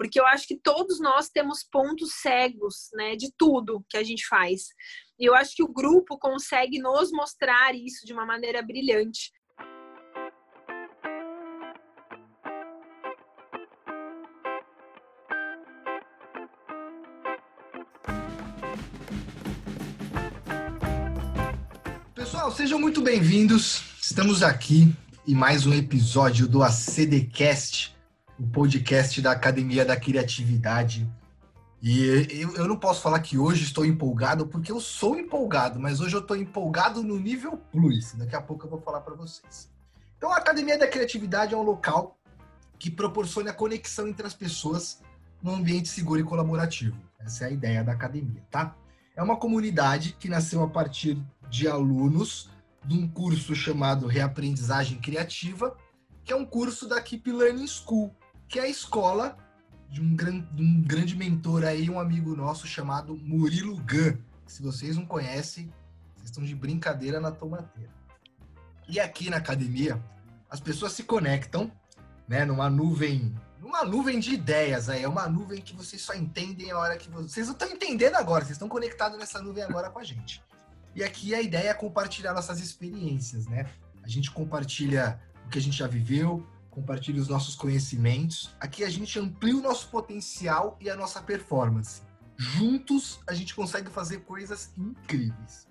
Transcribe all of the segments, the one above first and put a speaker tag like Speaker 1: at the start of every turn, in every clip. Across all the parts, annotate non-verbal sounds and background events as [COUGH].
Speaker 1: porque eu acho que todos nós temos pontos cegos, né, de tudo que a gente faz. E eu acho que o grupo consegue nos mostrar isso de uma maneira brilhante.
Speaker 2: Pessoal, sejam muito bem-vindos. Estamos aqui em mais um episódio do ACDcast, o podcast da Academia da Criatividade. E eu, eu, não posso falar que hoje estou empolgado, porque eu sou empolgado, mas hoje eu estou empolgado no nível plus. Daqui a pouco eu vou falar para vocês. Então, a Academia da Criatividade é um local que proporciona conexão entre as pessoas num ambiente seguro e colaborativo. Essa é a ideia da academia, tá? É uma comunidade que nasceu a partir de alunos de um curso chamado Reaprendizagem Criativa, que é um curso da Keep Learning School, que é a escola de um, gran, de um grande mentor aí, um amigo nosso chamado Murilo Gun. Se vocês não conhecem, vocês estão de brincadeira na tomateira. E aqui na academia, as pessoas se conectam, né, numa nuvem, numa nuvem de ideias aí, é uma nuvem que vocês só entendem a hora que vocês, estão entendendo agora, vocês estão conectados nessa nuvem agora com a gente. E aqui a ideia é compartilhar nossas experiências, né? A gente compartilha o que a gente já viveu, compartilhe os nossos conhecimentos. Aqui a gente amplia o nosso potencial e a nossa performance. Juntos a gente consegue fazer coisas incríveis.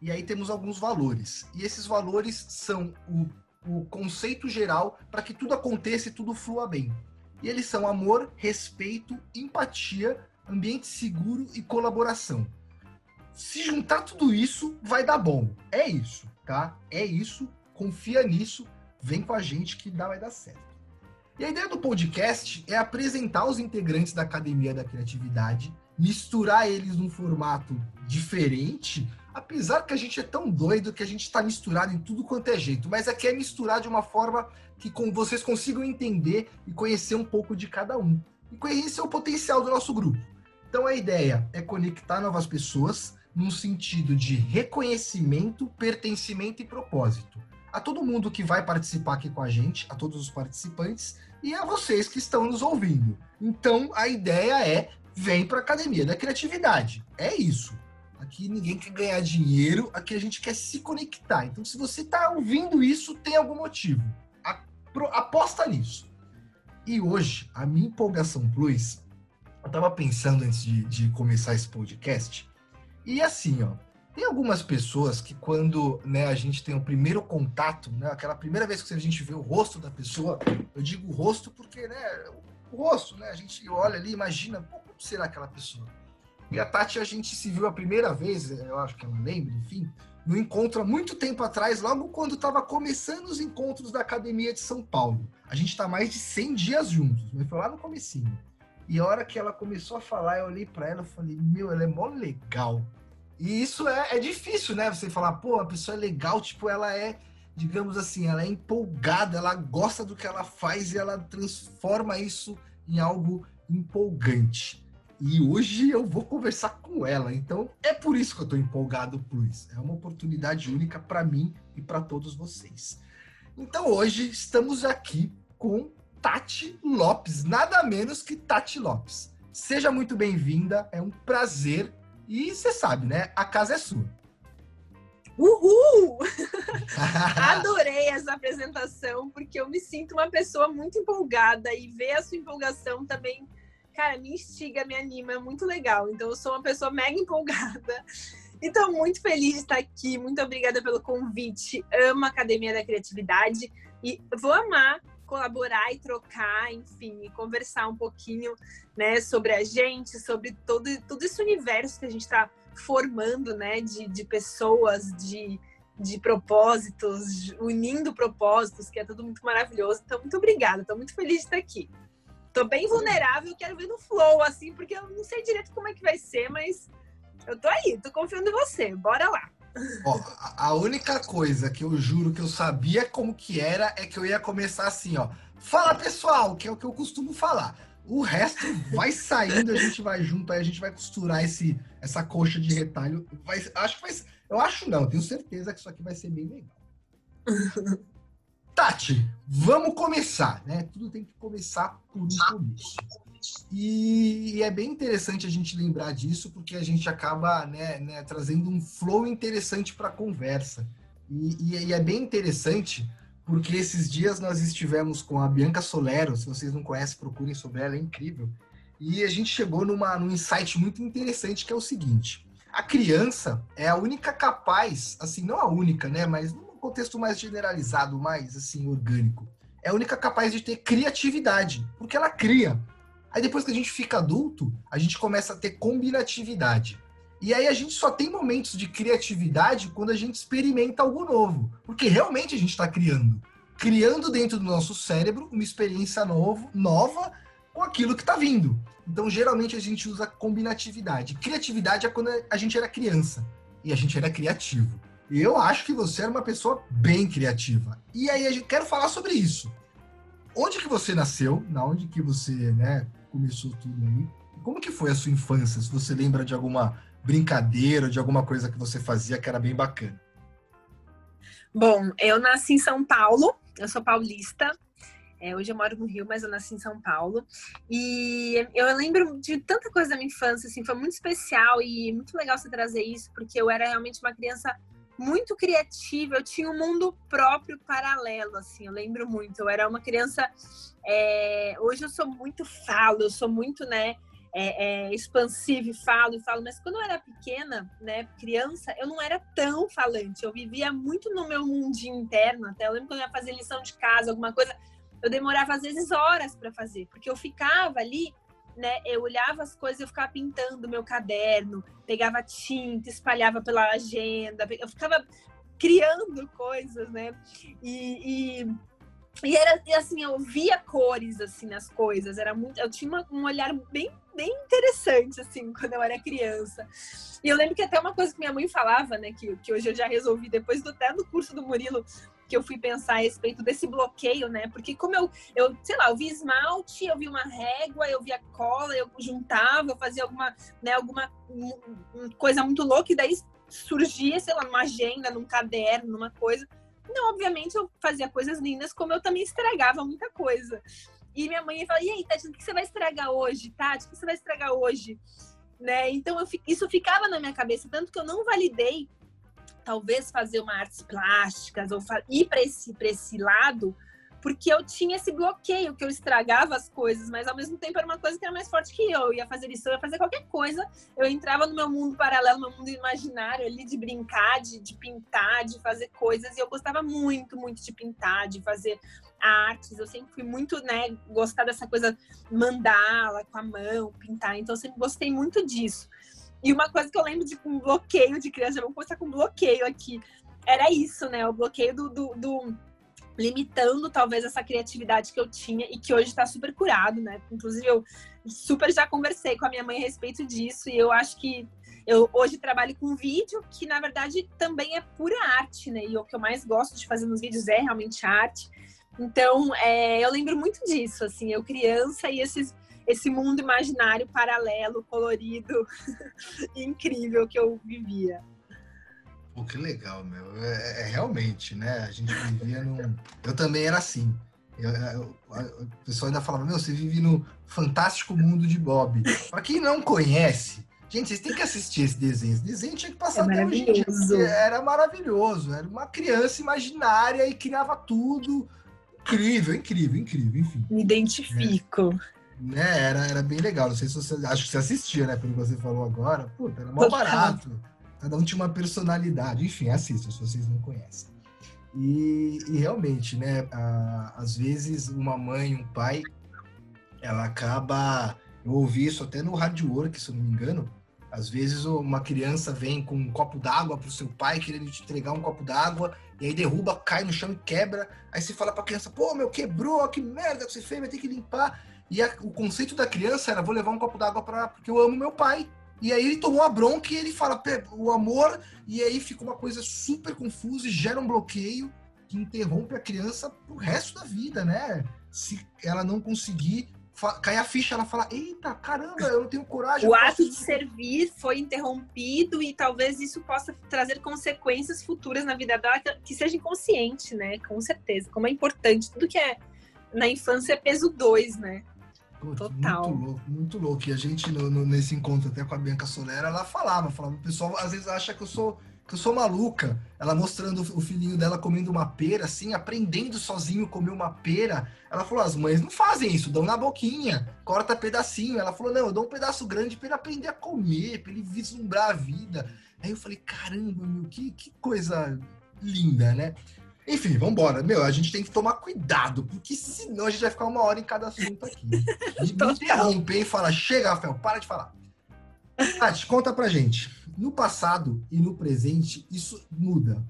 Speaker 2: E aí temos alguns valores. E esses valores são o, o conceito geral para que tudo aconteça e tudo flua bem. E eles são amor, respeito, empatia, ambiente seguro e colaboração. Se juntar tudo isso, vai dar bom. É isso, tá? É isso. Confia nisso Vem com a gente que dá, vai dar certo. E a ideia do podcast é apresentar os integrantes da Academia da Criatividade, misturar eles num formato diferente, apesar que a gente é tão doido que a gente está misturado em tudo quanto é jeito, mas aqui é misturar de uma forma que com vocês consigam entender e conhecer um pouco de cada um e conhecer o potencial do nosso grupo. Então a ideia é conectar novas pessoas num sentido de reconhecimento, pertencimento e propósito a todo mundo que vai participar aqui com a gente, a todos os participantes e a vocês que estão nos ouvindo. Então, a ideia é vem para a Academia da Criatividade. É isso. Aqui ninguém quer ganhar dinheiro, aqui a gente quer se conectar. Então, se você está ouvindo isso, tem algum motivo. Aposta nisso. E hoje, a minha empolgação plus, eu estava pensando antes de, de começar esse podcast, e assim, ó, tem algumas pessoas que quando né, a gente tem o primeiro contato, né, aquela primeira vez que a gente vê o rosto da pessoa, eu digo rosto porque né, o rosto, né, a gente olha ali, imagina como será aquela pessoa. E a Tati a gente se viu a primeira vez, eu acho que ela lembra, enfim, no encontro há muito tempo atrás, logo quando estava começando os encontros da Academia de São Paulo. A gente está mais de 100 dias juntos, mas foi lá no comecinho. E a hora que ela começou a falar, eu olhei para ela e falei, meu, ela é mó legal. E isso é, é difícil, né? Você falar, pô, a pessoa é legal, tipo, ela é, digamos assim, ela é empolgada, ela gosta do que ela faz e ela transforma isso em algo empolgante. E hoje eu vou conversar com ela, então é por isso que eu estou empolgado, Plus. É uma oportunidade única para mim e para todos vocês. Então hoje estamos aqui com Tati Lopes, nada menos que Tati Lopes. Seja muito bem-vinda, é um prazer e você sabe, né? A casa é sua.
Speaker 1: Uhul! [LAUGHS] Adorei essa apresentação, porque eu me sinto uma pessoa muito empolgada e ver a sua empolgação também, cara, me instiga, me anima, é muito legal. Então, eu sou uma pessoa mega empolgada. Então, muito feliz de estar aqui, muito obrigada pelo convite. Amo a Academia da Criatividade e vou amar colaborar e trocar, enfim, e conversar um pouquinho, né, sobre a gente, sobre todo, todo esse universo que a gente está formando, né, de, de pessoas, de, de propósitos, unindo propósitos, que é tudo muito maravilhoso. Então, muito obrigada, estou muito feliz de estar aqui. Estou bem vulnerável, quero ver no flow, assim, porque eu não sei direito como é que vai ser, mas eu tô aí, tô confiando em você. Bora lá.
Speaker 2: Ó, a única coisa que eu juro que eu sabia como que era é que eu ia começar assim, ó. Fala pessoal, que é o que eu costumo falar. O resto vai saindo, a gente vai junto, aí a gente vai costurar esse, essa coxa de retalho. Vai, acho que vai, eu acho não, tenho certeza que isso aqui vai ser bem legal. [LAUGHS] Tati, vamos começar, né? Tudo tem que começar por um começo. E, é bem interessante a gente lembrar disso, porque a gente acaba né, né, trazendo um flow interessante para a conversa. E, e, é bem interessante, porque esses dias nós estivemos com a Bianca Solero, se vocês não conhecem, procurem sobre ela, é incrível. E a gente chegou numa, num insight muito interessante, que é o seguinte. A criança é a única capaz, assim, não a única, né, mas num contexto mais generalizado, mais, assim, orgânico, é a única capaz de ter criatividade, porque ela cria. Aí depois que a gente fica adulto, a gente começa a ter combinatividade. E aí a gente só tem momentos de criatividade quando a gente experimenta algo novo. Porque realmente a gente está criando. Criando dentro do nosso cérebro uma experiência novo, nova com aquilo que está vindo. Então, geralmente, a gente usa combinatividade. Criatividade é quando a gente era criança. E a gente era criativo. E eu acho que você era uma pessoa bem criativa. E aí, eu quero falar sobre isso. Onde que você nasceu? Na onde que você, né, começou tudo aí. Como que foi a sua infância? Se você lembra de alguma brincadeira, de alguma coisa que você fazia que era bem bacana.
Speaker 1: Bom, eu nasci em São Paulo, eu sou paulista. É, hoje eu moro no Rio, mas eu nasci em São Paulo. E eu lembro de tanta coisa da minha infância, assim, foi muito especial e muito legal você trazer isso, porque eu era realmente uma criança muito criativa, eu tinha um mundo próprio paralelo, assim, eu lembro muito. Eu era uma criança é, hoje eu sou muito falo, eu sou muito, né, é, é, expansiva e falo e falo, mas quando eu era pequena, né, criança, eu não era tão falante. Eu vivia muito no meu mundinho interno. Até eu lembro quando eu ia fazer lição de casa, alguma coisa, eu demorava às vezes horas para fazer, porque eu ficava ali, né, eu olhava as coisas, eu ficava pintando meu caderno, pegava tinta, espalhava pela agenda, eu ficava criando coisas, né? e, e e era assim, eu via cores assim nas coisas, era muito, eu tinha uma, um olhar bem bem interessante assim quando eu era criança. E eu lembro que até uma coisa que minha mãe falava, né, que, que hoje eu já resolvi depois do até do curso do Murilo, que eu fui pensar a respeito desse bloqueio, né? Porque como eu, eu, sei lá, eu vi esmalte, eu vi uma régua, eu via cola, eu juntava, eu fazia alguma, né, alguma coisa muito louca e daí surgia, sei lá, numa agenda, num caderno, numa coisa não, obviamente eu fazia coisas lindas, como eu também estragava muita coisa. E minha mãe falava, e aí, Tati, o que você vai estragar hoje, Tati? O que você vai estragar hoje? Né? Então, eu, isso ficava na minha cabeça, tanto que eu não validei, talvez, fazer uma artes plásticas ou ir para esse, esse lado, porque eu tinha esse bloqueio, que eu estragava as coisas, mas ao mesmo tempo era uma coisa que era mais forte que eu. Eu ia fazer isso, eu ia fazer qualquer coisa. Eu entrava no meu mundo paralelo, no meu mundo imaginário ali, de brincar, de, de pintar, de fazer coisas. E eu gostava muito, muito de pintar, de fazer artes. Eu sempre fui muito, né, gostar dessa coisa mandala, com a mão, pintar. Então eu sempre gostei muito disso. E uma coisa que eu lembro de um bloqueio de criança, vamos começar com bloqueio aqui. Era isso, né? O bloqueio do, do, do limitando talvez essa criatividade que eu tinha e que hoje está super curado, né? Inclusive eu super já conversei com a minha mãe a respeito disso e eu acho que eu hoje trabalho com vídeo que na verdade também é pura arte, né? E o que eu mais gosto de fazer nos vídeos é realmente arte. Então é, eu lembro muito disso, assim, eu criança e esses esse mundo imaginário paralelo, colorido, [LAUGHS] incrível que eu vivia.
Speaker 2: Pô, que legal, meu. É, é, realmente, né? A gente vivia num. Eu também era assim. Eu, eu, o pessoal ainda falava, meu, você vive no fantástico mundo de Bob. Para quem não conhece, gente, vocês têm que assistir esse desenho. Esse desenho tinha que passar
Speaker 1: é maravilhoso.
Speaker 2: Era maravilhoso. Era uma criança imaginária e criava tudo. Incrível, incrível, incrível, enfim.
Speaker 1: Me identifico.
Speaker 2: Né, era, era bem legal. Não sei se você. Acho que você assistia, né? Pelo que você falou agora. Puta, era mó barato. Cada um tinha uma personalidade. Enfim, assistam se vocês não conhecem. E, e realmente, né? A, às vezes, uma mãe, um pai, ela acaba. Eu ouvi isso até no Hard Work, se eu não me engano. Às vezes, uma criança vem com um copo d'água para o seu pai, querendo te entregar um copo d'água, e aí derruba, cai no chão e quebra. Aí você fala para a criança: pô, meu, quebrou, que merda que você fez, vai ter que limpar. E a, o conceito da criança era: vou levar um copo d'água para porque eu amo meu pai. E aí ele tomou a bronca e ele fala o amor, e aí fica uma coisa super confusa e gera um bloqueio que interrompe a criança pro resto da vida, né? Se ela não conseguir cai a ficha, ela fala: Eita, caramba, eu não tenho coragem.
Speaker 1: O ato de servir foi interrompido e talvez isso possa trazer consequências futuras na vida dela que, seja inconsciente, né? Com certeza. Como é importante. Tudo que é na infância é peso dois, né?
Speaker 2: Total. Muito louco, muito louco. E a gente, no, no, nesse encontro até com a Bianca Solera, ela falava, falava, o pessoal às vezes acha que eu sou que eu sou maluca. Ela mostrando o filhinho dela comendo uma pera, assim, aprendendo sozinho comer uma pera. Ela falou: as mães não fazem isso, dão na boquinha, corta pedacinho. Ela falou: não, eu dou um pedaço grande para ele aprender a comer, para ele vislumbrar a vida. Aí eu falei: caramba, meu, que, que coisa linda, né? Enfim, vamos embora. Meu, a gente tem que tomar cuidado, porque senão a gente vai ficar uma hora em cada assunto aqui. E me [LAUGHS] interrompe e fala: chega, Rafael, para de falar. Tati, conta pra gente no passado e no presente, isso muda.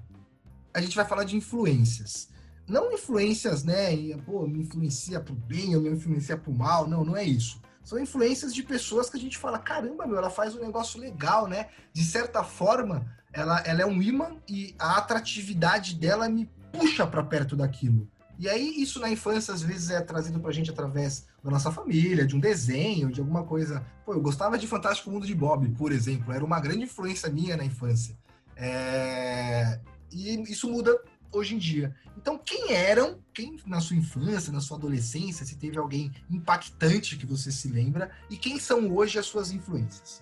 Speaker 2: A gente vai falar de influências. Não influências, né? Pô, me influencia pro bem ou me influencia pro mal. Não, não é isso. São influências de pessoas que a gente fala, caramba, meu, ela faz um negócio legal, né? De certa forma, ela, ela é um imã e a atratividade dela me puxa para perto daquilo. E aí, isso na infância, às vezes, é trazido pra gente através da nossa família, de um desenho, de alguma coisa. Pô, eu gostava de Fantástico Mundo de Bob, por exemplo. Era uma grande influência minha na infância. É... E isso muda hoje em dia. Então, quem eram, quem na sua infância, na sua adolescência, se teve alguém impactante que você se lembra, e quem são hoje as suas influências?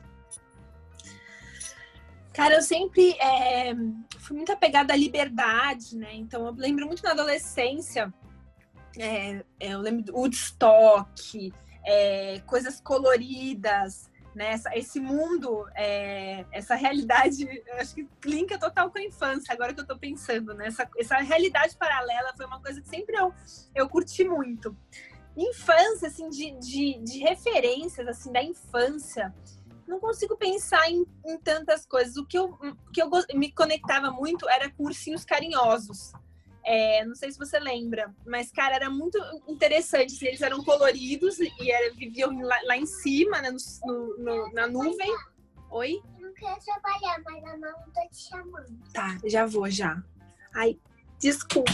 Speaker 1: Cara, eu sempre é, fui muito apegada à liberdade, né? Então, eu lembro muito na adolescência, é, é eu lembro do Woodstock, é, coisas coloridas, né? Esse mundo, é, essa realidade, acho que linka total com a infância, agora que eu tô pensando, né? Essa, essa realidade paralela foi uma coisa que sempre eu, eu curti muito. Infância, assim, de, de, de referências, assim, da infância, não consigo pensar em, em tantas coisas. O que eu, que eu me conectava muito era com ursinhos carinhosos. É, não sei se você lembra, mas, cara, era muito interessante. Eles eram coloridos e era, viviam lá, lá, em cima, né, no, no, na nuvem. Oi?
Speaker 3: Eu não quero trabalhar, mas a mamãe tá te chamando.
Speaker 1: Tá, já vou, já. Ai, desculpa.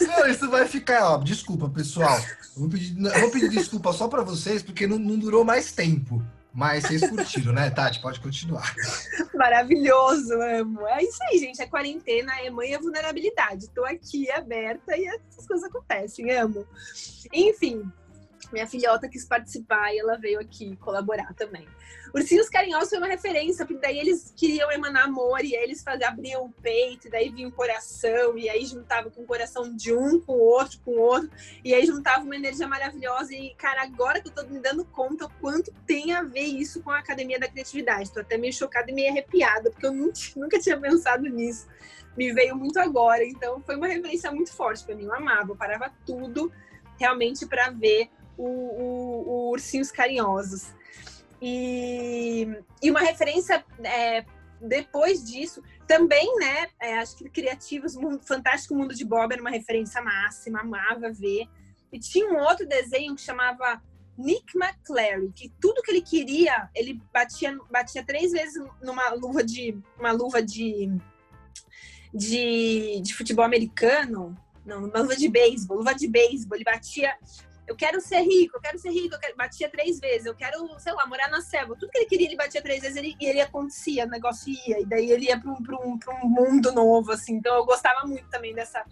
Speaker 2: Não, isso vai ficar, ó, desculpa, pessoal. Eu vou pedir, eu vou pedir desculpa só para vocês, porque não, não durou mais tempo. Mas vocês curtiram, né, Tati? Pode continuar.
Speaker 1: Maravilhoso, amo. É isso aí, gente. É quarentena, é mãe é vulnerabilidade. Estou aqui aberta e essas coisas acontecem, amo. Enfim, minha filhota quis participar e ela veio aqui colaborar também. Ursinhos Carinhosos foi uma referência, porque daí eles queriam emanar amor e aí eles faziam, abriam o peito, e daí vinha um coração, e aí juntava com o coração de um, com o outro, com o outro, e aí juntava uma energia maravilhosa. E, cara, agora que eu tô me dando conta o quanto tem a ver isso com a Academia da Criatividade. Tô até meio chocada e meio arrepiada, porque eu nunca, [LAUGHS] nunca tinha pensado nisso. Me veio muito agora, então foi uma referência muito forte para mim. Eu amava, eu parava tudo realmente para ver o, o, o Ursinhos Carinhosos. E, e uma referência é, depois disso, também, né? É, acho que Criativos, Fantástico Mundo de Bob era uma referência máxima, amava ver. E tinha um outro desenho que chamava Nick McClary, que tudo que ele queria, ele batia, batia três vezes numa luva de uma luva de, de, de futebol americano, não, numa luva de beisebol, luva de beisebol, ele batia eu quero ser rico, eu quero ser rico, eu quero... batia três vezes, eu quero, sei lá, morar na selva. Tudo que ele queria, ele batia três vezes e ele acontecia, o negócio ia, e daí ele ia para um, um, um mundo novo, assim. Então eu gostava muito também dessa,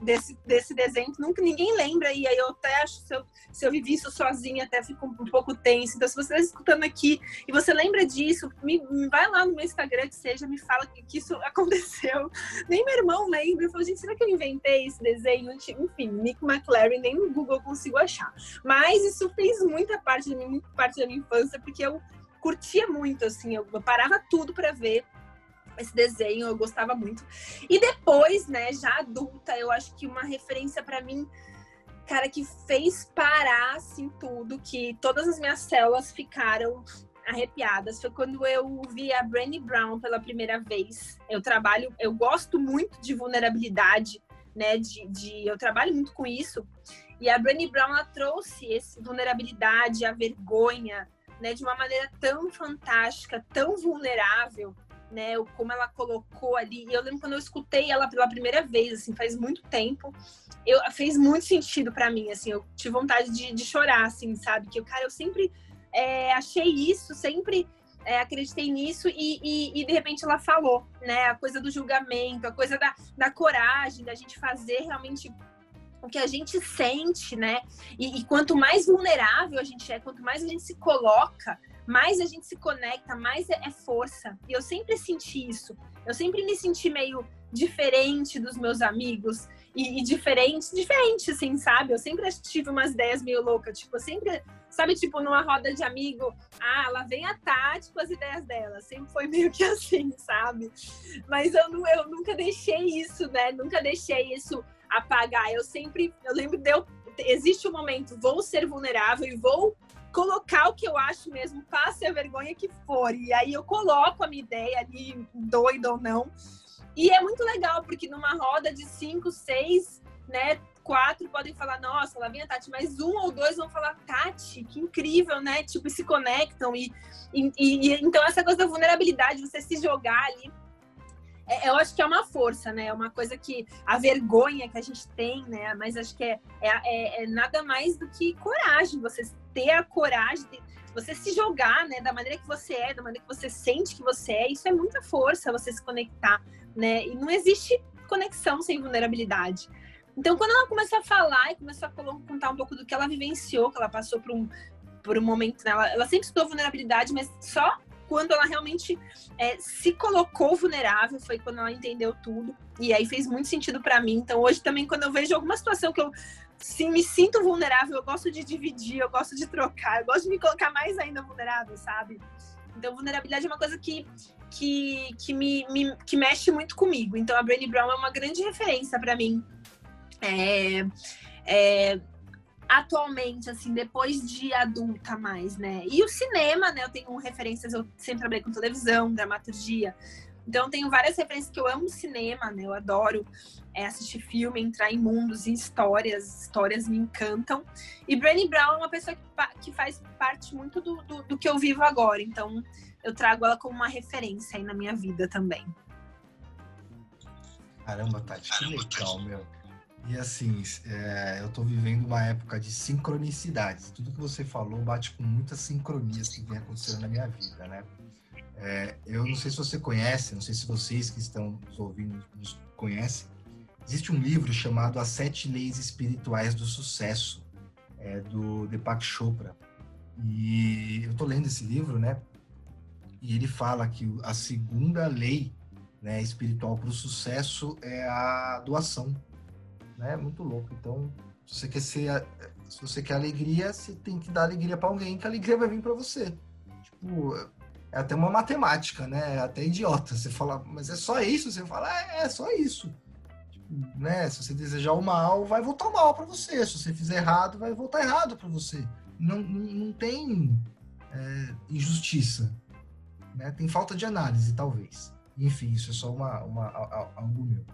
Speaker 1: desse, desse desenho que nunca ninguém lembra. E aí eu até acho, se eu, se eu vivi isso sozinha, até fico um, pouco tenso. Então, se você está escutando aqui e você lembra disso, me, me, vai lá no meu Instagram, que seja, me fala que, que isso [LAUGHS] aconteceu. Nem meu irmão lembra. Eu falo, gente, será que eu inventei esse desenho? Enfim, Nick McLaren, nem no Google consigo achar. Mas isso fez muita parte da minha, muita parte da minha infância, porque eu curtia muito, assim, eu parava tudo para ver esse desenho, eu gostava muito. E depois, né, já adulta, eu acho que uma referência para mim, cara, que fez parar assim tudo, que todas as minhas células ficaram arrepiadas, foi quando eu vi a Brené Brown pela primeira vez. Eu trabalho, eu gosto muito de vulnerabilidade, né, de, de eu trabalho muito com isso. E a Brené Brown ela trouxe esse vulnerabilidade, a vergonha, né, de uma maneira tão fantástica, tão vulnerável né? Como ela colocou ali. Eu lembro quando eu escutei ela pela primeira vez, assim, faz muito tempo. Eu, fez muito sentido para mim, assim. Eu tive vontade de, de chorar, assim, sabe? Que, cara, eu sempre é, achei isso, sempre é, acreditei nisso e, e, e, de repente ela falou, né? A coisa do julgamento, a coisa da, da coragem, da gente fazer realmente o que a gente sente, né? E, e, quanto mais vulnerável a gente é, quanto mais a gente se coloca, mais a gente se conecta, mais é, é força. E eu sempre senti isso. Eu sempre me senti meio diferente dos meus amigos e, e diferente, diferente, assim, sabe? Eu sempre tive umas ideias meio loucas, tipo, sempre, sabe, tipo, numa roda de amigo, ah, lá vem a Tati com as ideias dela. Sempre foi meio que [LAUGHS] assim, sabe? Mas eu, eu nunca deixei isso, né? Nunca deixei isso apagar. Eu sempre, eu lembro de eu, existe um momento, vou ser vulnerável e vou colocar o que eu acho mesmo, passe a vergonha que for. E aí eu coloco a minha ideia ali, doida ou não. E é muito legal, porque numa roda de cinco, seis, né? Quatro podem falar, nossa, lá vem a Tati, mas um ou dois vão falar, Tati, que incrível, né? Tipo, se conectam. E, e, e então, essa coisa da vulnerabilidade, você se jogar ali é, eu acho que é uma força, né? É uma coisa que a vergonha que a gente tem, né? Mas acho que é, é, é, é nada mais do que coragem. Você ter a coragem, de, você se jogar, né? Da maneira que você é, da maneira que você sente que você é. Isso é muita força, você se conectar, né? E não existe conexão sem vulnerabilidade. Então, quando ela começou a falar e começou a contar um pouco do que ela vivenciou, que ela passou por um, por um momento, né? ela, ela sempre estudou vulnerabilidade, mas só quando ela realmente é, se colocou vulnerável, foi quando ela entendeu tudo. E aí fez muito sentido para mim. Então, hoje também, quando eu vejo alguma situação que eu se me sinto vulnerável, eu gosto de dividir, eu gosto de trocar, eu gosto de me colocar mais ainda vulnerável, sabe? Então, vulnerabilidade é uma coisa que, que, que, me, me que mexe muito comigo. Então, a Brené Brown é uma grande referência para mim. É, é, atualmente, assim, depois de adulta mais, né? E o cinema, né? Eu tenho referências, eu sempre trabalhei com televisão, dramaturgia. Então, tenho várias referências que eu amo cinema, né? Eu adoro é, assistir filme, entrar em mundos e histórias. Histórias me encantam. E Brené Brown é uma pessoa que, que faz parte muito do, do, do que eu vivo agora. Então, eu trago ela como uma referência aí na minha vida também.
Speaker 2: Caramba, Tati, que legal, meu. E assim, é, eu estou vivendo uma época de sincronicidades. Tudo que você falou bate com muitas sincronias que vem acontecendo na minha vida, né? É, eu não sei se você conhece, não sei se vocês que estão nos ouvindo nos conhecem. Existe um livro chamado As Sete Leis Espirituais do Sucesso, é, do Deepak Chopra. E eu estou lendo esse livro, né? E ele fala que a segunda lei né, espiritual para o sucesso é a doação né? Muito louco. Então, se você quer ser, se você quer alegria, você tem que dar alegria para alguém, que a alegria vai vir para você. Tipo, é até uma matemática, né? É até idiota. Você fala, mas é só isso? Você fala, é, é só isso. Tipo, né? Se você desejar o mal, vai voltar o mal para você. Se você fizer errado, vai voltar errado para você. Não, não, não tem é, injustiça. Né? Tem falta de análise, talvez. Enfim, isso é só uma, uma, algo meu.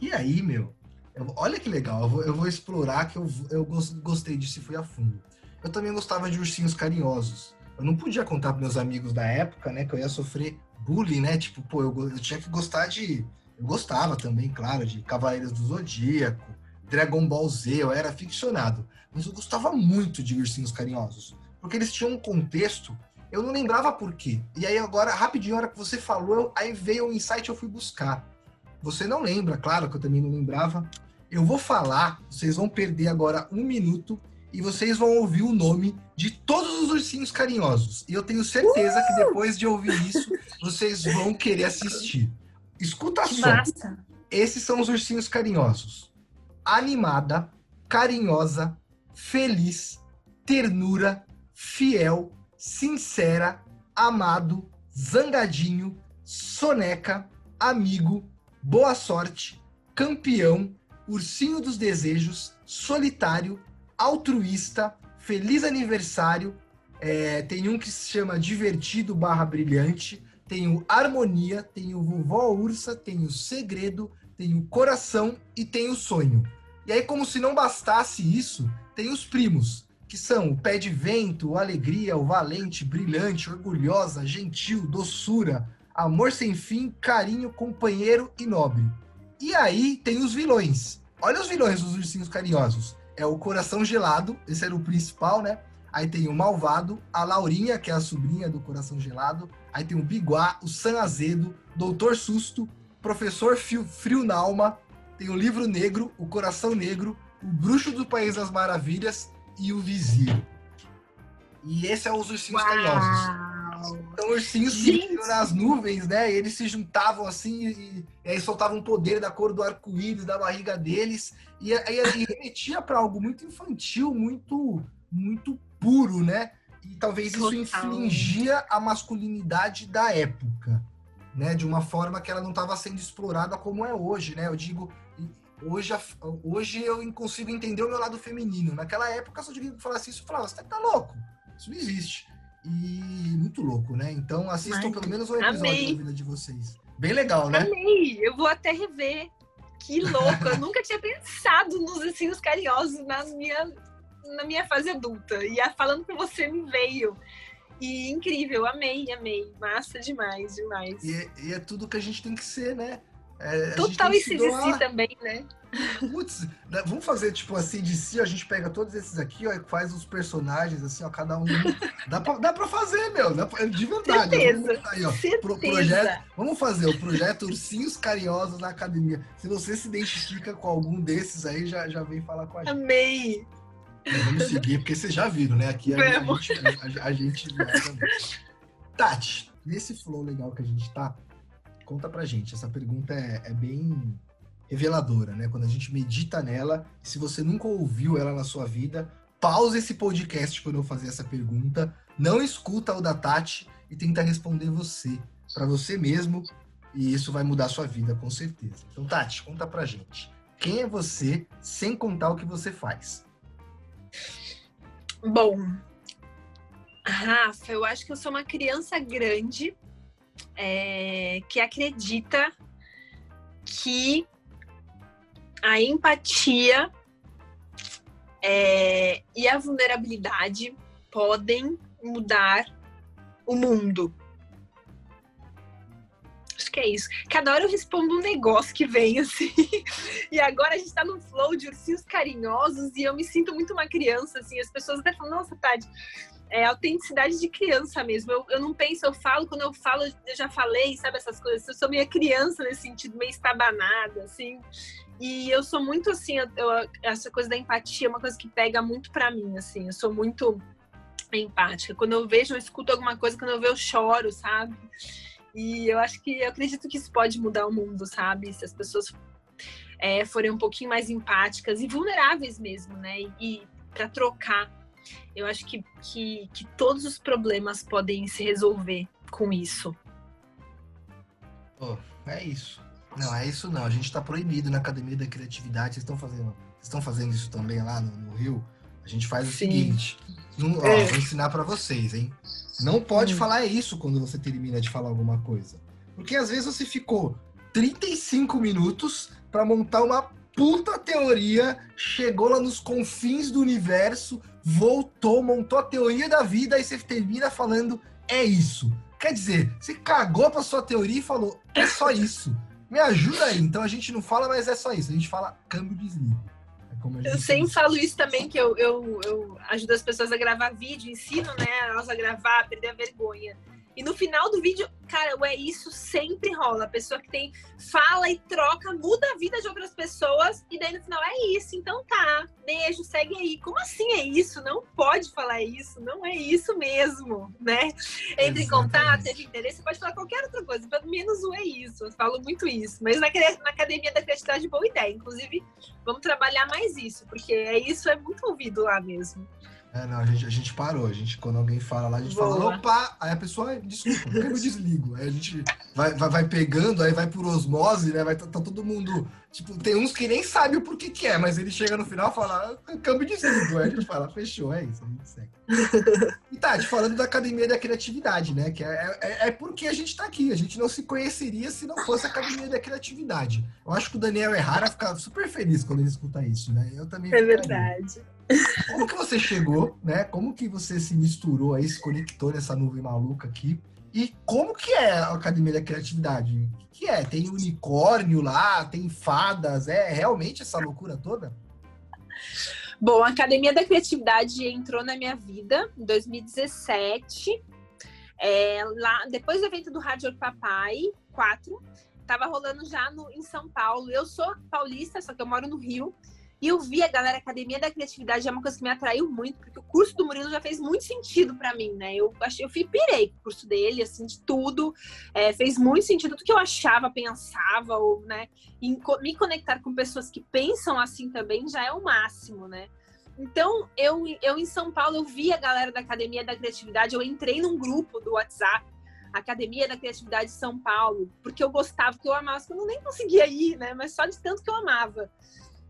Speaker 2: E aí, meu, eu, olha que legal, eu vou, eu vou, explorar que eu, eu gostei disso e fui a fundo. Eu também gostava de ursinhos carinhosos. Eu não podia contar para meus amigos da época, né, que eu ia sofrer bullying, né? Tipo, pô, eu, eu tinha que gostar de. Eu gostava também, claro, de Cavaleiros do Zodíaco, Dragon Ball Z, eu era ficcionado. Mas eu gostava muito de ursinhos carinhosos. Porque eles tinham um contexto, eu não lembrava por quê. E aí agora, rapidinho, a hora que você falou, aí veio o um insight, eu fui buscar. Você não lembra, claro que eu também não lembrava. Eu vou falar, vocês vão perder agora um minuto e vocês vão ouvir o nome de todos os ursinhos carinhosos. E eu tenho certeza uh! que depois de ouvir isso, vocês vão querer assistir. Escuta só. Massa. Esses são os ursinhos carinhosos. Animada, carinhosa, feliz, ternura, fiel, sincera, amado, zangadinho, soneca, amigo, boa sorte, campeão, ursinho dos desejos, solitário, altruísta, feliz aniversário. É, tem um que se chama divertido barra brilhante. Tem o harmonia, tem o vovó ursa, tem o segredo, tem o coração e tem o sonho. E aí, como se não bastasse isso, tem os primos, que são o pé de vento, o alegria, o valente, brilhante, orgulhosa, gentil, doçura, amor sem fim, carinho, companheiro e nobre. E aí tem os vilões. Olha os vilões dos ursinhos carinhosos. É o Coração Gelado, esse era o principal, né? Aí tem o Malvado, a Laurinha, que é a sobrinha do Coração Gelado. Aí tem o Biguá, o San Azedo, Doutor Susto, Professor Fio, Frio na Alma. Tem o Livro Negro, o Coração Negro, o Bruxo do País das Maravilhas e o Vizir. E esse é os ursinhos
Speaker 1: Uau.
Speaker 2: carinhosos. Então,
Speaker 1: Gente.
Speaker 2: viviam nas nuvens, né? E eles se juntavam assim e, e aí soltavam um poder da cor do arco-íris da barriga deles. E aí [LAUGHS] remetia para algo muito infantil, muito, muito puro, né? E talvez isso
Speaker 1: Total.
Speaker 2: infligia a masculinidade da época, né? De uma forma que ela não estava sendo explorada como é hoje, né? Eu digo, hoje, hoje eu consigo entender o meu lado feminino. Naquela época, se eu falasse isso, eu falava, você tá louco? Isso não existe. E muito louco, né? Então assistam
Speaker 1: Ai,
Speaker 2: pelo menos um episódio
Speaker 1: amei.
Speaker 2: da vida de vocês. Bem legal, né?
Speaker 1: Amei! Eu vou até rever. Que louco! Eu [LAUGHS] nunca tinha pensado nos ensinos carinhosos na minha, na minha fase adulta. E falando com você me veio. E incrível, amei, amei. Massa demais, demais.
Speaker 2: E, é- e é tudo que a gente tem que ser, né? É,
Speaker 1: Total si também, né?
Speaker 2: Putz, né, vamos fazer tipo assim de si, a gente pega todos esses aqui, ó, e faz os personagens assim, ó, cada um. dá, pra, dá pra fazer, meu, dá pra- de verdade.
Speaker 1: Certeza,
Speaker 2: aí, ó,
Speaker 1: certeza.
Speaker 2: pro- projeto, vamos fazer o projeto Ursinhos Carinhosos na Academia. Se você se identifica com algum desses aí, já, já vem falar com a gente.
Speaker 1: Amei.
Speaker 2: Vamos seguir, porque vocês já viram, né? Aqui a, a gente, a, a gente também. Tati, nesse flow legal que a gente tá, conta pra gente. Essa pergunta é, é bem reveladora, né? Quando a gente medita nela, se você nunca ouviu ela na sua vida, pausa esse podcast quando eu fazer essa pergunta, não escuta o da Tati e tenta responder você, pra você mesmo, e isso vai mudar a sua vida, com certeza. Então, Tati, conta pra gente. Quem é você sem contar o que você faz?
Speaker 1: Bom, Rafa, eu acho que eu sou uma criança grande é, que acredita que a empatia é, e a vulnerabilidade podem mudar o mundo. Acho que é isso. Cada hora eu respondo um negócio que vem [LAUGHS] assim. E agora a gente tá num flow de ursinhos carinhosos e eu me sinto muito uma criança, assim. As pessoas até falam, nossa, Tati, é autenticidade de criança mesmo. Eu, eu não penso, eu falo, quando eu falo, eu já falei, sabe, essas coisas. Eu sou meio criança nesse sentido, meio estabanada, assim. E eu sou muito assim, eu- essa coisa da empatia é uma coisa que pega muito pra mim, assim. Eu sou muito empática. Quando eu vejo, eu escuto alguma coisa, quando eu vejo, eu choro, sabe? E eu acho que eu acredito que isso pode mudar o mundo, sabe? Se as pessoas é, forem um pouquinho mais empáticas e vulneráveis mesmo, né? E, e para trocar, eu acho que, que, que todos os problemas podem se resolver com isso.
Speaker 2: Pô, é isso. Não, é isso não. A gente tá proibido na Academia da Criatividade. Vocês estão fazendo, estão fazendo isso também lá no, no Rio? A gente faz o
Speaker 1: Sim.
Speaker 2: seguinte. não- ó,
Speaker 1: É.
Speaker 2: Vou ensinar pra vocês, hein? Não pode
Speaker 1: Hum.
Speaker 2: falar isso quando você termina de falar alguma coisa. Porque às vezes você ficou 35 minutos pra montar uma puta teoria, chegou lá nos confins do universo, voltou, montou a teoria da vida e você termina falando é isso. Quer dizer, você cagou pra sua teoria e falou é só isso. Me ajuda aí. Então a gente não fala, mas é só isso. A gente fala câmbio desligo. É
Speaker 1: Eu sempre
Speaker 2: diz.
Speaker 1: falo isso também, que eu, eu, eu ajudo as pessoas a gravar vídeo, ensino, né, elas a gravar, a perder a vergonha. E no final do vídeo, cara, é isso sempre rola. A pessoa que tem fala e troca, muda a vida de outras pessoas, e daí no final é isso, então tá. Beijo, segue aí. Como assim é isso? Não pode falar isso, não é isso mesmo, né? Entre em contato, teve interesse, pode falar qualquer outra coisa, pelo menos o é isso. Eu falo muito isso. Mas na, na academia da criatividade, boa ideia. Inclusive, vamos trabalhar mais isso, porque é isso é muito ouvido lá mesmo.
Speaker 2: É, não, a gente, a gente parou. A gente, quando alguém fala lá, a gente fala,
Speaker 1: Boa.
Speaker 2: opa! Aí a pessoa, desculpa, por que eu desligo? Aí a gente vai, vai, vai pegando, aí vai por osmose, né? Vai tá, tá todo mundo. Tipo, tem uns que nem sabem o porquê que é, mas ele chega no final e fala, ah, câmbio e desligo. Aí a gente fala, fechou, é isso, a gente segue. E Tati, falando da Academia da Criatividade, né? Que é, é, é porque a gente tá aqui. A gente não se conheceria se não fosse a Academia da Criatividade. Eu acho que o Daniel Errara fica super feliz quando ele escuta isso, né? Eu também
Speaker 1: É verdade.
Speaker 2: Como que você chegou, né? Como que você se misturou aí, se conectou nessa nuvem maluca aqui E como que é a Academia da Criatividade? O que é? Tem unicórnio lá, tem fadas, é realmente essa loucura toda?
Speaker 1: Bom, a Academia da Criatividade entrou na minha vida em 2017. É, lá, depois do evento do Rádio Papai 4, tava rolando já no, em São Paulo. Eu sou paulista, só que eu moro no Rio. E eu vi a galera Academia da Criatividade, é uma coisa que me atraiu muito, porque o curso do Murilo já fez muito sentido para mim, né? Eu achei, eu fui pirei o curso dele, assim, de tudo. É, fez muito sentido tudo que eu achava, pensava, ou, né? Me conectar com pessoas que pensam assim também já é o máximo, né? Então, eu, eu em São Paulo, eu vi a galera da Academia da Criatividade, eu entrei num grupo do WhatsApp, Academia da Criatividade São Paulo, porque eu gostava, que eu amava, eu nem conseguia ir, né? Mas só de tanto que eu amava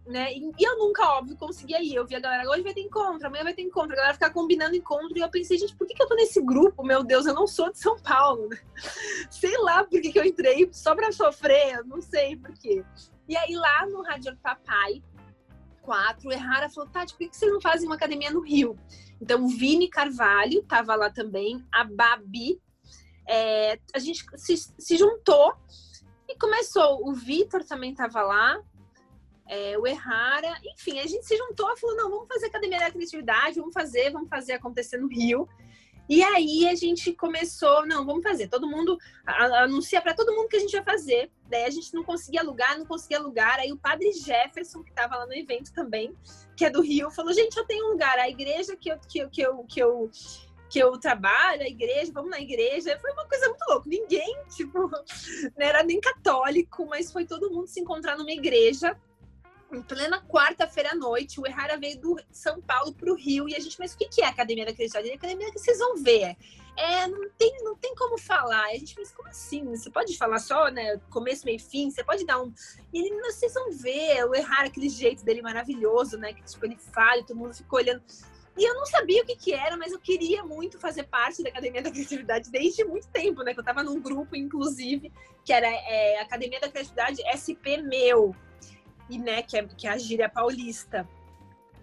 Speaker 1: né? E, eu nunca, óbvio, conseguia ir. Eu vi a galera, hoje vai ter encontro, amanhã vai ter encontro. A galera ficar combinando encontro. E eu pensei, gente, por que, que eu tô nesse grupo? Meu Deus, eu não sou de São Paulo. Né? [LAUGHS] Sei lá por que, que eu entrei, só pra sofrer, não sei por quê. E aí, lá no Rádio Papai 4, o Errara falou, Tati, por que, que vocês não fazem uma academia no Rio? Então, o Vini Carvalho tava lá também, a Babi. É, a gente se, se juntou e começou. O Vitor também tava lá, é, o Errara, enfim, a gente se juntou e falou: não, vamos fazer academia da criatividade, vamos fazer, vamos fazer acontecer no Rio. E aí a gente começou, não, vamos fazer. Todo mundo anuncia para todo mundo que a gente vai fazer. Daí a gente não conseguia alugar, não conseguia alugar. Aí o padre Jefferson, que estava lá no evento também, que é do Rio, falou: gente, eu tenho um lugar. A igreja que eu, que, eu, que, eu, que, eu, que eu trabalho, a igreja, vamos na igreja. Foi uma coisa muito louca. Ninguém, tipo, [LAUGHS] não era nem católico, mas foi todo mundo se encontrar numa igreja em plena quarta-feira à noite, o Errara veio do São Paulo para o Rio e a gente, mas o que é a Academia da Criatividade? A Academia que vocês vão ver. É, não tem, não tem como falar. A gente, mas como assim? Você pode falar só, né? Começo, meio fim, você pode dar um. E ele, vocês vão ver o Errara, aquele jeito dele maravilhoso, né? Que tipo, ele fala e todo mundo ficou olhando. E eu não sabia o que, que era, mas eu queria muito fazer parte da Academia da Criatividade desde muito tempo, né? Que eu estava num grupo, inclusive, que era é, Academia da Criatividade SP Meu e né, que é, que é a gíria paulista.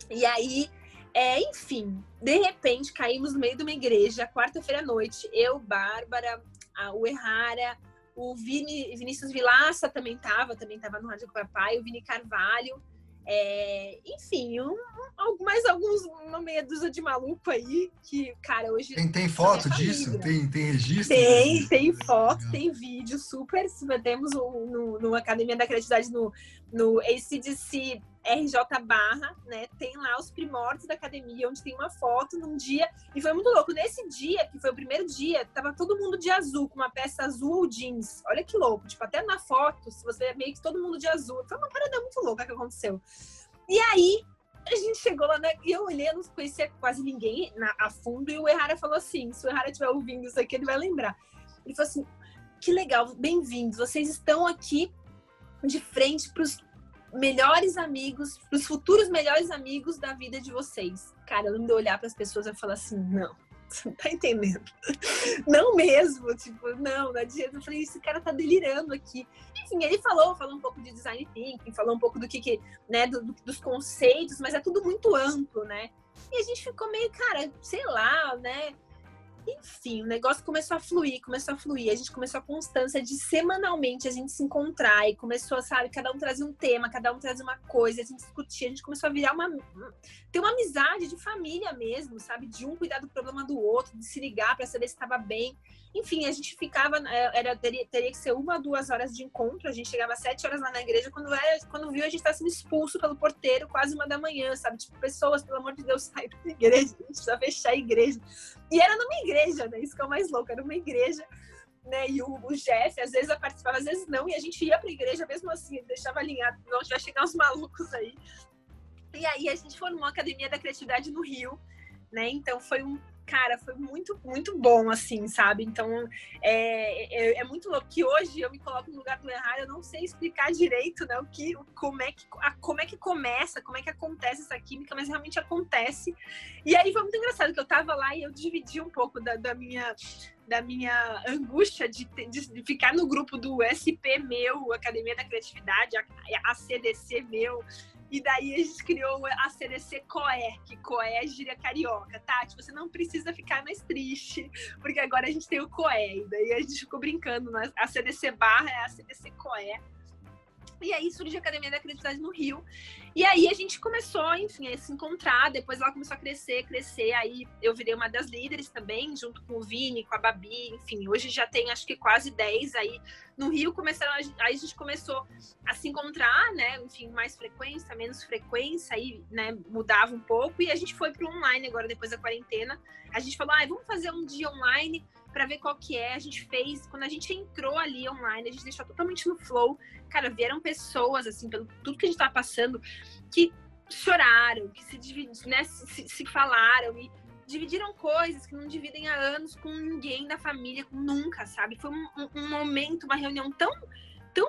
Speaker 1: E aí, é, enfim, de repente caímos no meio de uma igreja, quarta-feira à noite, eu, Bárbara, a, o Errara, o Vini, Vinícius Vilaça também estava, também estava no Rádio Papai, o Vini Carvalho, é, enfim, um, um, mais alguns, uma meia dúzia de maluco aí, que, cara, hoje.
Speaker 2: Tem, tem foto disso? Tem, tem registro?
Speaker 1: Tem, tem foto, Legal. tem vídeo, super. Temos no, no Academia da Criatividade no, no ACDC RJ Barra, né? Tem lá os primórdios da academia, onde tem uma foto num dia. E foi muito louco. Nesse dia, que foi o primeiro dia, tava todo mundo de azul, com uma peça azul ou jeans. Olha que louco. Tipo, até na foto, se você é meio que todo mundo de azul. Foi uma parada muito louca que aconteceu. E aí, a gente chegou lá, né? E eu olhei, não conhecia quase ninguém na, a fundo. E o Errara falou assim: se o Errara estiver ouvindo isso aqui, ele vai lembrar. Ele falou assim: que legal, bem-vindos. Vocês estão aqui de frente para os melhores amigos, os futuros melhores amigos da vida de vocês. Cara, eu não de olhar para as pessoas e falar assim, não, [LAUGHS] você não tá entendendo. [LAUGHS] Não mesmo, tipo, não, não adianta. Eu falei, esse cara tá delirando aqui. Enfim, ele falou, falou um pouco de design thinking, falou um pouco do que, que né, do, dos conceitos, mas é tudo muito amplo, né? E a gente ficou meio, cara, sei lá, né? Enfim, o negócio começou a fluir, começou a fluir. A gente começou a constância de semanalmente a gente se encontrar e começou, sabe, cada um trazia um tema, cada um trazia uma coisa, a gente discutia, a gente começou a virar uma. Ter uma amizade de família mesmo, sabe? De um cuidar do problema do outro, de se ligar para saber se estava bem. Enfim, a gente ficava, é, era, teria, teria que ser uma duas horas de encontro. A gente chegava às sete horas lá na igreja. Quando, era, quando viu, a gente estava sendo expulso pelo porteiro quase uma da manhã, sabe? Tipo, pessoas, pelo amor de Deus, [LAUGHS] saem da igreja. A gente precisa fechar a igreja. E era numa igreja, né? Isso que é o mais louco. Era uma igreja né? E o, o Jeff, às vezes participava, às vezes não, e a gente ia pra igreja mesmo assim, deixava alinhado, não, vai chegar uns malucos aí. E aí a gente formou a Academia da Criatividade no Rio, né? Então foi um cara, foi muito, muito bom, assim, sabe? Então, é, é, é, muito louco que hoje eu me coloco no lugar do errar, eu não sei explicar direito, né, o que, como é que, a, como é que começa, como é que acontece essa química, mas realmente acontece. E aí foi muito engraçado que eu tava lá e eu dividi um pouco da, da minha da minha angústia de, de, de, ficar no grupo do SP meu, Academia da Criatividade, a, a CDC meu, E daí a gente criou a CDC Coé, que Coé é gíria carioca. Tati, você não precisa ficar mais triste, porque agora a gente tem o Coé. E daí a gente ficou brincando, a CDC barra é a CDC Coé. E aí surgiu a Academia da Criatividade no Rio. E aí a gente começou, enfim, a se encontrar. Depois ela começou a crescer, crescer. Aí eu virei uma das líderes também, junto com o Vini, com a Babi. Enfim, hoje já tem acho que quase 10 aí. No Rio começaram, aí a gente começou a se encontrar, né? Enfim, mais frequência, menos frequência, aí, né? Mudava um pouco. E a gente foi para online agora, depois da quarentena. A gente falou, ah, vamos fazer um dia online para ver qual que é. A gente fez, quando a gente entrou ali online, a gente deixou totalmente no flow. Cara, vieram pessoas, assim, pelo tudo que a gente tava passando, que choraram, que se, né, se, se falaram e dividiram coisas que não dividem há anos com ninguém da família, nunca, sabe? Foi um, um momento, uma reunião tão, tão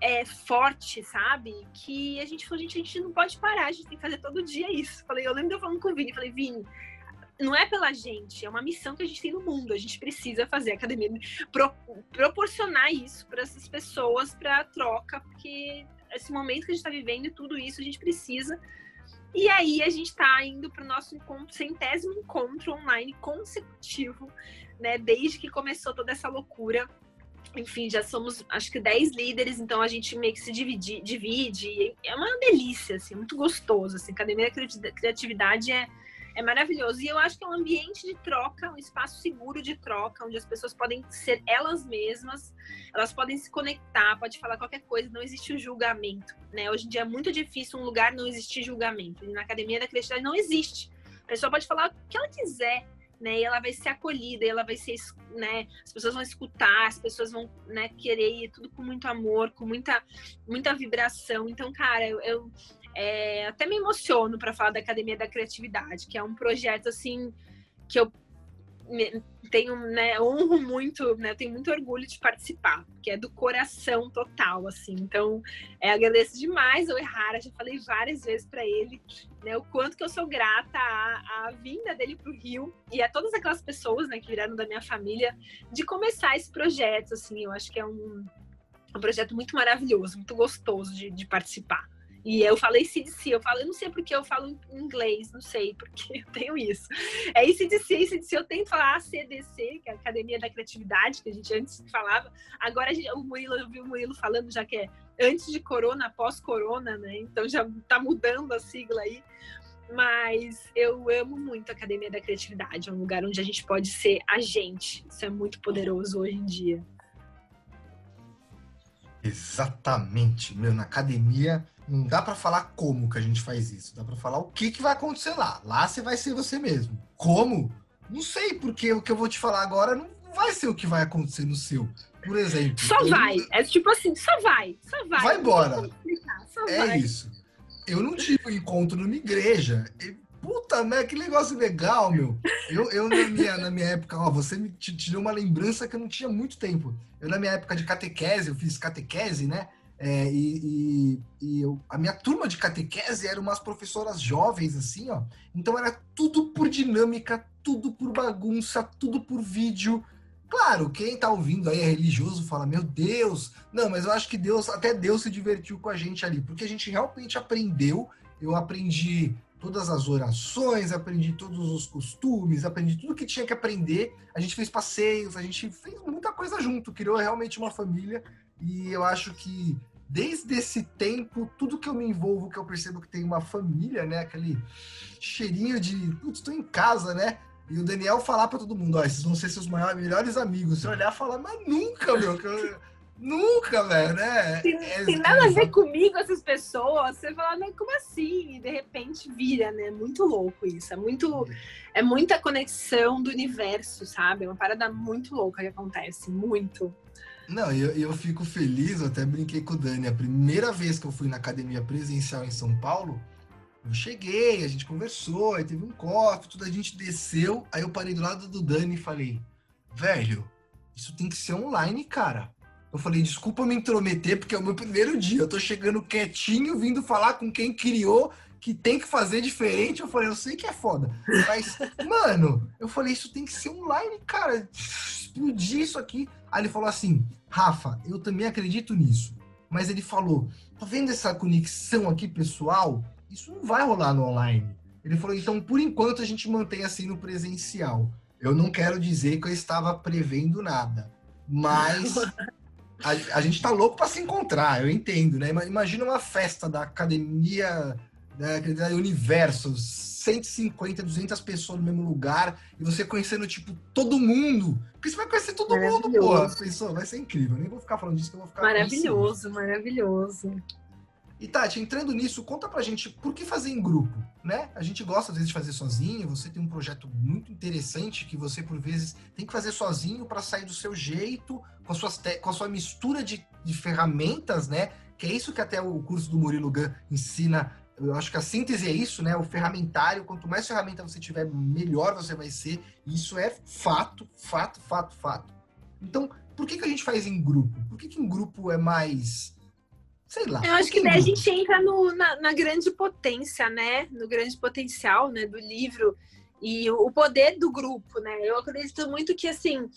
Speaker 1: é, forte, sabe? Que a gente falou, gente, a gente não pode parar, a gente tem que fazer todo dia isso. Falei, eu lembro de eu falando com o Vini, falei, Vini, não é pela gente, é uma missão que a gente tem no mundo. A gente precisa fazer a academia, pro, proporcionar isso para essas pessoas, para troca, porque esse momento que a gente está vivendo e tudo isso a gente precisa. E aí a gente está indo para o nosso encontro, centésimo encontro online consecutivo, né? Desde que começou toda essa loucura. Enfim, já somos acho que 10 líderes, então a gente meio que se divide, divide. É uma delícia, assim, muito gostoso. Assim, academia da criatividade é é maravilhoso. E eu acho que é um ambiente de troca, um espaço seguro de troca, onde as pessoas podem ser elas mesmas, elas podem se conectar, pode falar qualquer coisa, não existe o julgamento. Né? Hoje em dia é muito difícil um lugar não existir julgamento. E na academia da criatividade não existe. A pessoa pode falar o que ela quiser, né? E ela vai ser acolhida, ela vai ser, né? As pessoas vão escutar, as pessoas vão, né, querer tudo com muito amor, com muita, muita vibração. Então, cara, eu, eu é, até me emociono para falar da Academia da Criatividade, que é um projeto assim que eu tenho, né, honro muito, né, tenho muito orgulho de participar, que é do coração total, assim. Então, é, agradeço demais ao Errara, já falei várias vezes para ele, né, o quanto que eu sou grata à, à vinda dele para o Rio e a todas aquelas pessoas, né, que viraram da minha família, de começar esse projeto, assim. Eu acho que é um, um projeto muito maravilhoso, muito gostoso de, de participar. E eu falei CDC, eu falo, eu não sei porque eu falo em inglês, não sei porque [LAUGHS] eu tenho isso. É ICDC, CDC, eu tenho que falar ACDC, que é a Academia da Criatividade, que a gente antes falava. Agora gente, o Murilo, eu vi o Murilo falando já que é antes de corona, pós-corona, né? Então já tá mudando a sigla aí. Mas eu amo muito a Academia da Criatividade, é um lugar onde a gente pode ser a gente. Isso é muito poderoso hoje em dia.
Speaker 2: Exatamente, meu, na academia não dá para falar como que a gente faz isso, dá para falar o que, que vai acontecer lá. Lá você vai ser você mesmo. Como? Não sei, porque o que eu vou te falar agora não vai ser o que vai acontecer no seu. Por exemplo.
Speaker 1: Só eu... vai. É tipo assim, só vai. Só vai.
Speaker 2: Vai embora. Só é vai. isso. Eu não tive um encontro numa igreja. Puta, né? Que negócio legal, meu. Eu, eu na, minha, na minha época, ó, você me tirou uma lembrança que eu não tinha muito tempo. Eu, na minha época de catequese, eu fiz catequese, né? É, e, e, e eu, a minha turma de catequese eram umas professoras jovens, assim, ó. Então era tudo por dinâmica, tudo por bagunça, tudo por vídeo. Claro, quem tá ouvindo aí é religioso fala, meu Deus, não, mas eu acho que Deus, até Deus se divertiu com a gente ali, porque a gente realmente aprendeu. Eu aprendi todas as orações, aprendi todos os costumes, aprendi tudo que tinha que aprender. A gente fez passeios, a gente fez muita coisa junto, criou realmente uma família. E eu acho que desde esse tempo, tudo que eu me envolvo, que eu percebo que tem uma família, né? Aquele cheirinho de, putz, estou em casa, né? E o Daniel falar para todo mundo, ó, esses vão ser seus maiores, melhores amigos. Você olhar e falar, mas nunca, meu, que eu, nunca, velho, né?
Speaker 1: Tem, é, tem nada é, a ver comigo essas pessoas. Você fala, mas como assim? E de repente vira, né? Muito louco isso. É muito, é muita conexão do universo, sabe? É uma parada muito louca que acontece, muito.
Speaker 2: Não, eu, eu fico feliz, eu até brinquei com o Dani. A primeira vez que eu fui na academia presencial em São Paulo, eu cheguei, a gente conversou, aí teve um copo, tudo, a gente desceu, aí eu parei do lado do Dani e falei, velho, isso tem que ser online, cara. Eu falei, desculpa me intrometer, porque é o meu primeiro dia. Eu tô chegando quietinho, vindo falar com quem criou, que tem que fazer diferente. Eu falei, eu sei que é foda. Mas, [LAUGHS] mano, eu falei, isso tem que ser online, cara. Explodir isso aqui. Aí ele falou assim: Rafa, eu também acredito nisso. mas ele falou: tá vendo essa conexão aqui, pessoal? Isso não vai rolar no online. Ele falou: então, por enquanto, a gente mantém assim no presencial. Eu não quero dizer que eu estava prevendo nada, mas [LAUGHS] a, a gente tá louco para se encontrar, eu entendo, né? Imagina uma festa da academia né, universo, 150, 200 pessoas no mesmo lugar, e você conhecendo, tipo, todo mundo. Porque você vai conhecer todo mundo, porra. Pensou? Vai ser incrível. Nem vou ficar falando disso, que eu vou ficar.
Speaker 1: Maravilhoso, maravilhoso.
Speaker 2: E Tati, entrando nisso, conta pra gente por que fazer em grupo, né? A gente gosta às vezes de fazer sozinho, você tem um projeto muito interessante que você por vezes tem que fazer sozinho para sair do seu jeito, com, a suas com a sua mistura de, de ferramentas, né? Que é isso que até o curso do Murilo Gun ensina eu acho que a síntese é isso, né? O ferramentário, quanto mais ferramenta você tiver, melhor você vai ser. Isso é fato, fato, fato, fato. Então, por que, que a gente faz em grupo? Por que, que em grupo é mais. Sei lá.
Speaker 1: Eu acho que, que daí a gente entra no, na, na, grande potência, né? No grande potencial né? do livro e o poder do grupo, né? Eu acredito muito que, assim,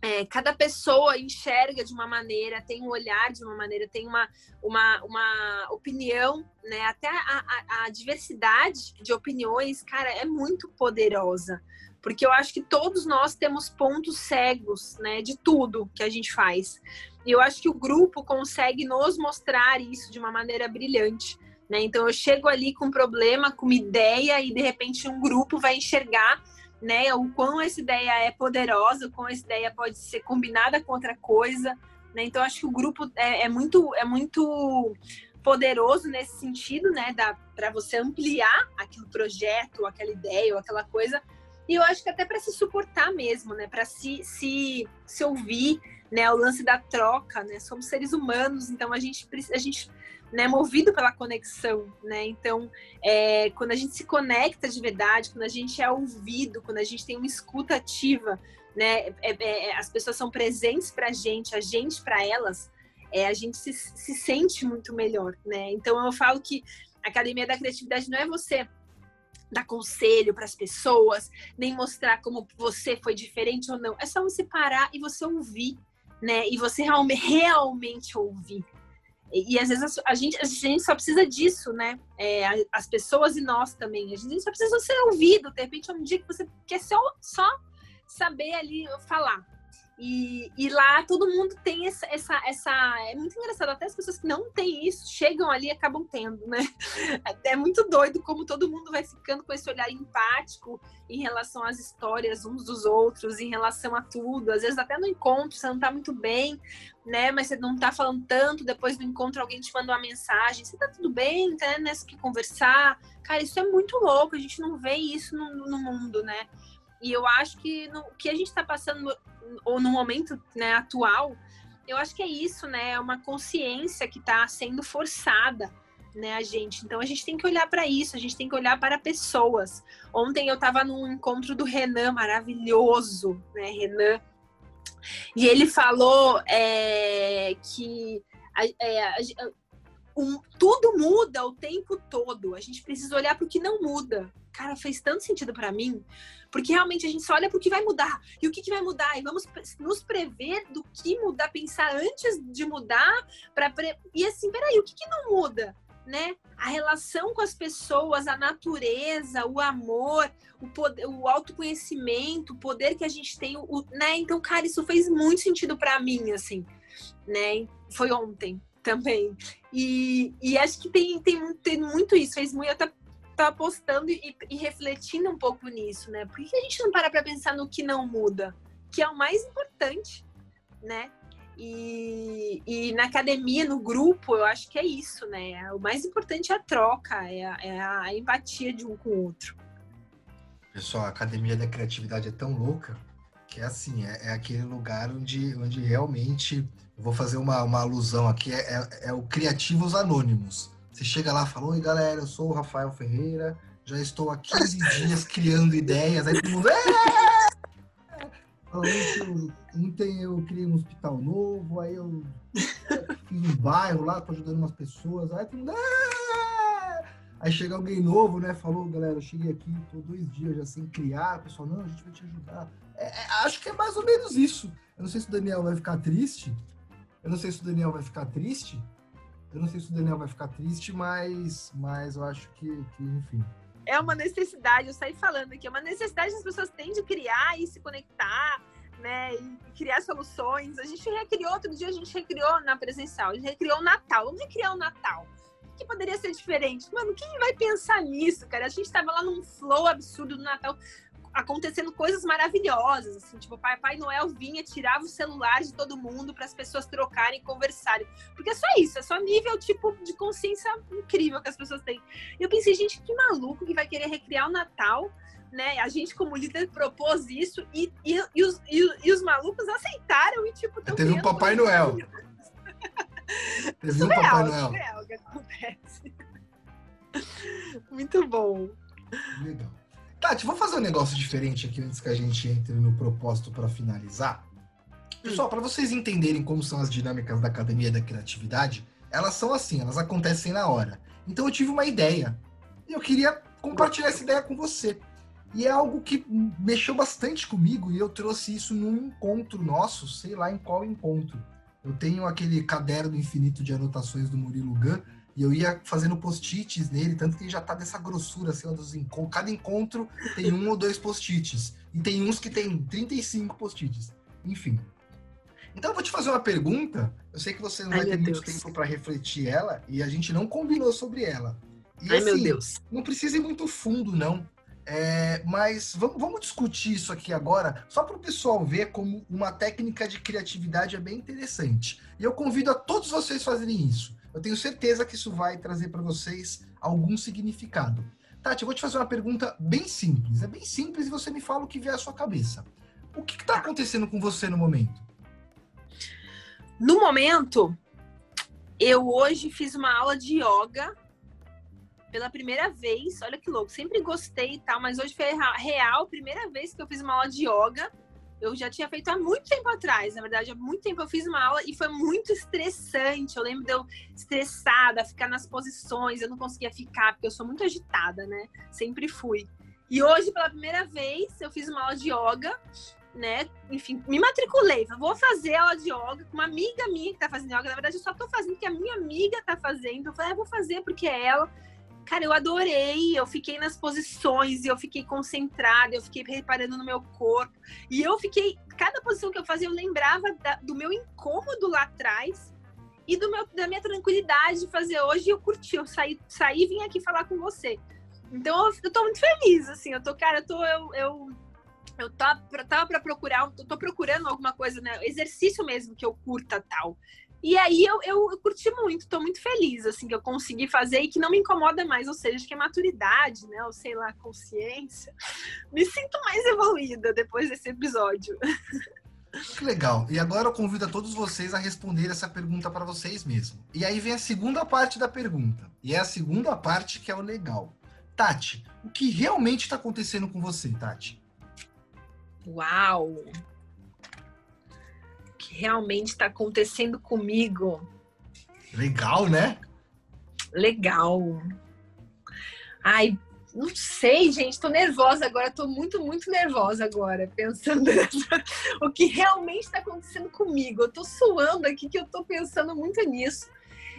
Speaker 1: é, cada pessoa enxerga de uma maneira, tem um olhar de uma maneira, tem uma, uma, uma opinião, né? Até a, a, a, diversidade de opiniões, cara, é muito poderosa. Porque eu acho que todos nós temos pontos cegos, né? De tudo que a gente faz. E eu acho que o grupo consegue nos mostrar isso de uma maneira brilhante. Né? Então eu chego ali com um problema, com uma ideia, e de repente um grupo vai enxergar né? O quão essa ideia é poderosa, o quão essa ideia pode ser combinada com outra coisa, né? Então acho que o grupo é, é muito é muito poderoso nesse sentido, né? Para você ampliar aquele projeto, aquela ideia ou aquela coisa. E eu acho que até para se suportar mesmo, né? Para se, se, se ouvir, né? O lance da troca, né? Somos seres humanos, então a gente, a gente né, movido pela conexão, né? Então, é, quando a gente se conecta de verdade, quando a gente é ouvido, quando a gente tem uma escuta ativa, né? É, é, as pessoas são presentes para a gente, a gente para elas, é, a gente se, se sente muito melhor, né? Então, eu falo que a academia da criatividade não é você dar conselho para as pessoas, nem mostrar como você foi diferente ou não. É só você parar e você ouvir, né? E você realmente, realmente ouvir. E, às vezes a gente, a gente só precisa disso, né? É, as pessoas e nós também. A gente só precisa ser ouvido. De repente, é um dia que você quer só, só saber ali falar. E, e, lá todo mundo tem essa, essa, essa. É muito engraçado, até as pessoas que não têm isso chegam ali e acabam tendo, né? [LAUGHS] É muito doido como todo mundo vai ficando com esse olhar empático em relação às histórias uns dos outros, em relação a tudo. Às vezes, até no encontro, você não tá muito bem, né? Mas você não tá falando tanto. Depois do encontro, alguém te manda uma mensagem: você tá tudo bem? Tá nessa que conversar? Cara, isso é muito louco, a gente não vê isso no, no mundo, né? E eu acho que o que a gente está passando, ou no momento né, atual, eu acho que é isso, né? É uma consciência que está sendo forçada, né, a gente. Então a gente tem que olhar para isso, a gente tem que olhar para pessoas. Ontem eu estava num encontro do Renan, maravilhoso, né, Renan. E ele falou é, que é, um, tudo muda o tempo todo. A gente precisa olhar para o que não muda. Cara, fez tanto sentido para mim, porque realmente a gente só olha para o que vai mudar. E o que, que vai mudar? E vamos nos prever do que mudar, pensar antes de mudar. Pra pre... E assim, peraí, o que, que não muda? Né? A relação com as pessoas, a natureza, o amor, o, poder, o autoconhecimento, o poder que a gente tem, o, né? Então, cara, isso fez muito sentido para mim, assim, né? Foi ontem também. E, e acho que tem, tem, tem muito isso. Fez muito, eu tá, tá postando e, e, refletindo um pouco nisso, né? Por que a gente não para para pensar no que não muda? Que é o mais importante, né? E, e, na academia, no grupo, eu acho que é isso, né? O mais importante é a troca, é a, é a empatia de um com o outro.
Speaker 2: Pessoal, a academia da criatividade é tão louca que é assim, é, é aquele lugar onde, onde realmente vou fazer uma, uma alusão aqui, é, é, é o Criativos Anônimos. Você chega lá e fala, oi galera, eu sou o Rafael Ferreira, já estou há 15 dias criando ideias, aí todo mundo. Ontem eu criei um hospital novo, aí eu fiz um bairro lá, tô ajudando umas pessoas, aí todo mundo. Aí chega alguém novo, né? Falou, galera, eu cheguei aqui, tô dois dias já sem criar. O pessoal, não, a gente vai te ajudar. É, é, acho que é mais ou menos isso. Eu não sei se o Daniel vai ficar triste, Eu não sei se o Daniel vai ficar triste. Eu não sei se o Daniel vai ficar triste, mas, mas eu acho que, que enfim.
Speaker 1: É uma necessidade, eu saí falando aqui, é uma necessidade que as pessoas têm de criar e se conectar, né? E criar soluções. A gente recriou, outro dia a gente recriou na presencial, a gente recriou o Natal. Vamos recriar o Natal. O que poderia ser diferente? Mano, quem vai pensar nisso, cara? A gente tava lá num flow absurdo do Natal acontecendo coisas maravilhosas, assim, tipo, Papai Noel vinha, tirava o celular de todo mundo para as pessoas trocarem e conversarem. Porque é só isso, é só nível tipo de consciência incrível que as pessoas têm. E eu pensei, gente, que maluco que vai querer recriar o Natal, né? A gente, como líder, propôs isso e, e, e, os, e, e os malucos aceitaram e, tipo,
Speaker 2: Teve um Papai Noel. [LAUGHS]
Speaker 1: Teve um Papai Noel. Surreal que acontece. [LAUGHS] Muito bom.
Speaker 2: Legal. Tati, vamos fazer um negócio diferente aqui antes que a gente entre no propósito para finalizar. Pessoal, hum. para vocês entenderem como são as dinâmicas da Academia da Criatividade, elas são assim, elas acontecem na hora. Então eu tive uma ideia e eu queria compartilhar essa ideia com você. E é algo que mexeu bastante comigo e eu trouxe isso num encontro nosso, sei lá em qual encontro. Eu tenho aquele caderno infinito de anotações do Murilo Gun e eu ia fazendo post-its nele, tanto que ele já tá dessa grossura, assim, dos encontros. Cada encontro tem um ou dois post-its. E tem uns que tem 35 post-its. Enfim. Então eu vou te fazer uma pergunta. Eu sei que você não Ai, vai ter muito tempo para refletir ela, e a gente não combinou sobre ela. E,
Speaker 1: Ai, assim, meu Deus.
Speaker 2: Não precisa ir muito fundo, não. É, mas vamos, vamos, discutir isso aqui agora, só para o pessoal ver como uma técnica de criatividade é bem interessante. E eu convido a todos vocês a fazerem isso. Eu tenho certeza que isso vai trazer para vocês algum significado. Tati, eu vou te fazer uma pergunta bem simples. É bem simples e você me fala o que vier à sua cabeça. O que está acontecendo com você no momento?
Speaker 1: No momento, eu hoje fiz uma aula de yoga pela primeira vez. Olha que louco, sempre gostei e tal, mas hoje foi real, primeira vez que eu fiz uma aula de yoga eu já tinha feito há muito tempo atrás, na verdade, há muito tempo eu fiz uma aula e foi muito estressante. Eu lembro de eu estressada, ficar nas posições, eu não conseguia ficar, porque eu sou muito agitada, né? Sempre fui. E hoje, pela primeira vez, eu fiz uma aula de yoga, né? Enfim, me matriculei. Vou fazer aula de yoga com uma amiga minha que tá fazendo yoga. Na verdade, eu só tô fazendo porque a minha amiga tá fazendo. Eu falei, ah, vou fazer porque é ela. Cara, eu adorei. Eu fiquei nas posições eu fiquei concentrada, eu fiquei reparando no meu corpo. E eu fiquei. Cada posição que eu fazia, eu lembrava da, do meu incômodo lá atrás e do meu, da minha tranquilidade de fazer hoje. Eu curti. Eu saí, saí e vim aqui falar com você. Então eu, eu tô muito feliz, assim. Eu tô, cara, eu tô. Eu, eu, eu tava, tava pra procurar, eu tô procurando alguma coisa, né? Exercício mesmo que eu curta tal. E aí eu, eu, eu, curti muito, tô muito feliz, assim, que eu consegui fazer e que não me incomoda mais, ou seja, que é maturidade, né, ou sei lá, consciência. Me sinto mais evoluída depois desse episódio.
Speaker 2: Que legal. E agora eu convido a todos vocês a responder essa pergunta para vocês mesmos. E aí vem a segunda parte da pergunta. E é a segunda parte que é o legal. Tati, o que realmente está acontecendo com você, Tati?
Speaker 1: Uau! Realmente está acontecendo comigo.
Speaker 2: Legal, né?
Speaker 1: Legal. Ai, não sei, gente, tô nervosa agora, tô muito, muito nervosa agora, pensando [LAUGHS] nessa, o que realmente está acontecendo comigo. Eu tô suando aqui que eu tô pensando muito nisso.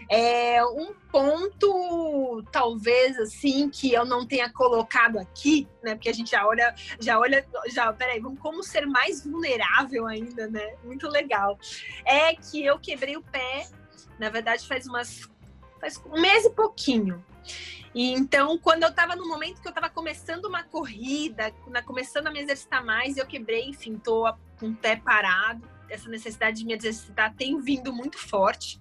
Speaker 1: É um ponto, talvez, assim, que eu não tenha colocado aqui, né? Porque a gente já olha, já olha, já, peraí, vamos como ser mais vulnerável ainda, né? Muito legal. É que eu quebrei o pé, na verdade, faz umas. faz um mês e pouquinho. E então, quando eu estava no momento que eu estava começando uma corrida, começando a me exercitar mais, eu quebrei, enfim, tô com o pé parado. Essa necessidade de me exercitar tem vindo muito forte.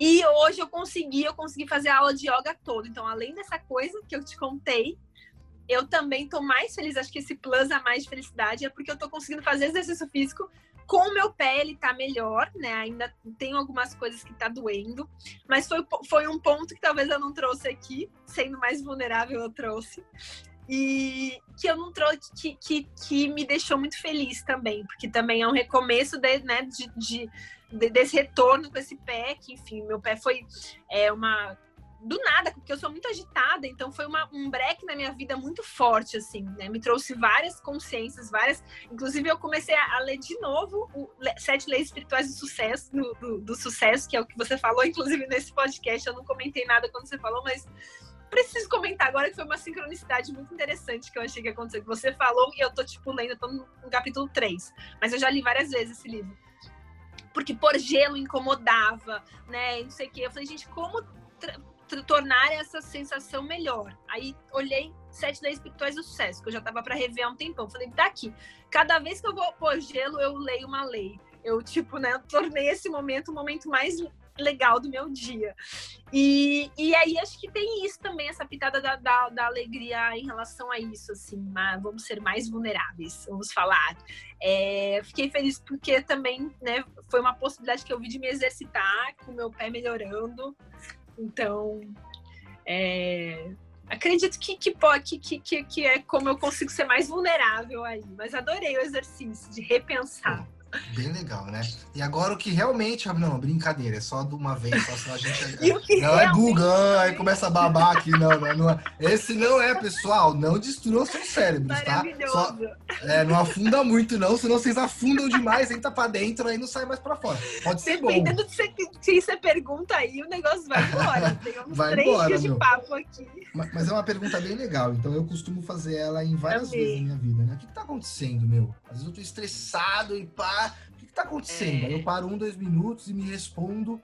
Speaker 1: E hoje eu consegui, eu consegui fazer a aula de yoga toda. Então, além dessa coisa que eu te contei, eu também tô mais feliz. Acho que esse plus a mais de felicidade é porque eu tô conseguindo fazer exercício físico com o meu pé, ele tá melhor, né? Ainda tem algumas coisas que tá doendo, mas foi, foi um ponto que talvez eu não trouxe aqui, sendo mais vulnerável, eu trouxe. E que eu não trouxe, que, que, que me deixou muito feliz também, porque também é um recomeço de, né, de, de desse retorno com esse pé, que enfim, meu pé foi é, uma do nada, porque eu sou muito agitada, então foi uma, um break na minha vida muito forte, assim, né? Me trouxe várias consciências, várias. Inclusive, eu comecei a, a ler de novo o Sete Leis Espirituais do Sucesso, do, do, do, Sucesso, que é o que você falou, [LAUGHS] inclusive, nesse podcast. Eu não comentei nada quando você falou, mas preciso comentar agora que foi uma sincronicidade muito interessante que eu achei que aconteceu. Que você falou e eu tô, tipo, lendo, tô no, no capítulo 3. Mas eu já li várias vezes esse livro porque por gelo incomodava, né? Não sei o quê. Eu falei, gente, como tornar essa sensação melhor. Aí olhei Sete Leis Espirituais do Sucesso, que eu já estava para rever há um tempão. Falei, daqui. Cada vez que eu vou pôr gelo, eu leio uma lei. Eu, tipo, né, tornei esse momento o momento mais legal do meu dia. E, e aí acho que tem isso também, essa pitada da, da, da alegria em relação a isso, assim, mas vamos ser mais vulneráveis, vamos falar. É, fiquei feliz porque também, né, foi uma possibilidade que eu vi de me exercitar, com meu pé melhorando. Então, é, acredito que, que, pode, que, que, que é como eu consigo ser mais vulnerável aí. Mas adorei o exercício de repensar.
Speaker 2: Bem legal, né? E agora o que realmente. Não, brincadeira, é só de uma vez, só senão a gente. [LAUGHS] não é Google, aí começa a babar aqui, não, não, não é. Esse não é, pessoal, não destrua seus cérebros, tá? Só, é, não afunda muito, não, senão vocês afundam demais, entra pra dentro aí não sai mais pra fora. Pode ser
Speaker 1: Dependendo
Speaker 2: bom.
Speaker 1: Dependendo de que você pergunta aí, o negócio vai embora. [LAUGHS] Tem uns vai três embora, dias meu. de papo aqui.
Speaker 2: Mas, mas, é uma pergunta bem legal, então eu costumo fazer ela em várias Amei. vezes na minha vida, né? O que, que tá acontecendo, meu? Às vezes eu tô estressado e pá que tá acontecendo? É... Aí eu paro um, dois minutos e me respondo.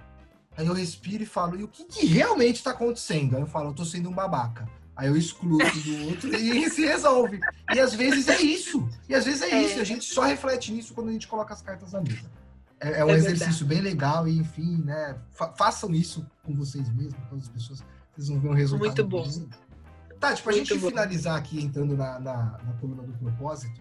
Speaker 2: Aí eu respiro e falo, e o que, que realmente tá acontecendo? Aí eu falo, eu tô sendo um babaca. Aí eu excluo do outro e [LAUGHS] se resolve. E às vezes é isso. E às vezes é, é. isso. E a gente só reflete nisso quando a gente coloca as cartas na mesa. É, é um é exercício bem legal e, enfim, né? Fa façam isso com vocês mesmos, com as pessoas. Vocês vão ver um resultado.
Speaker 1: Muito bom.
Speaker 2: Tá, tipo, a Muito gente bom. finalizar aqui entrando na, na, na coluna do propósito.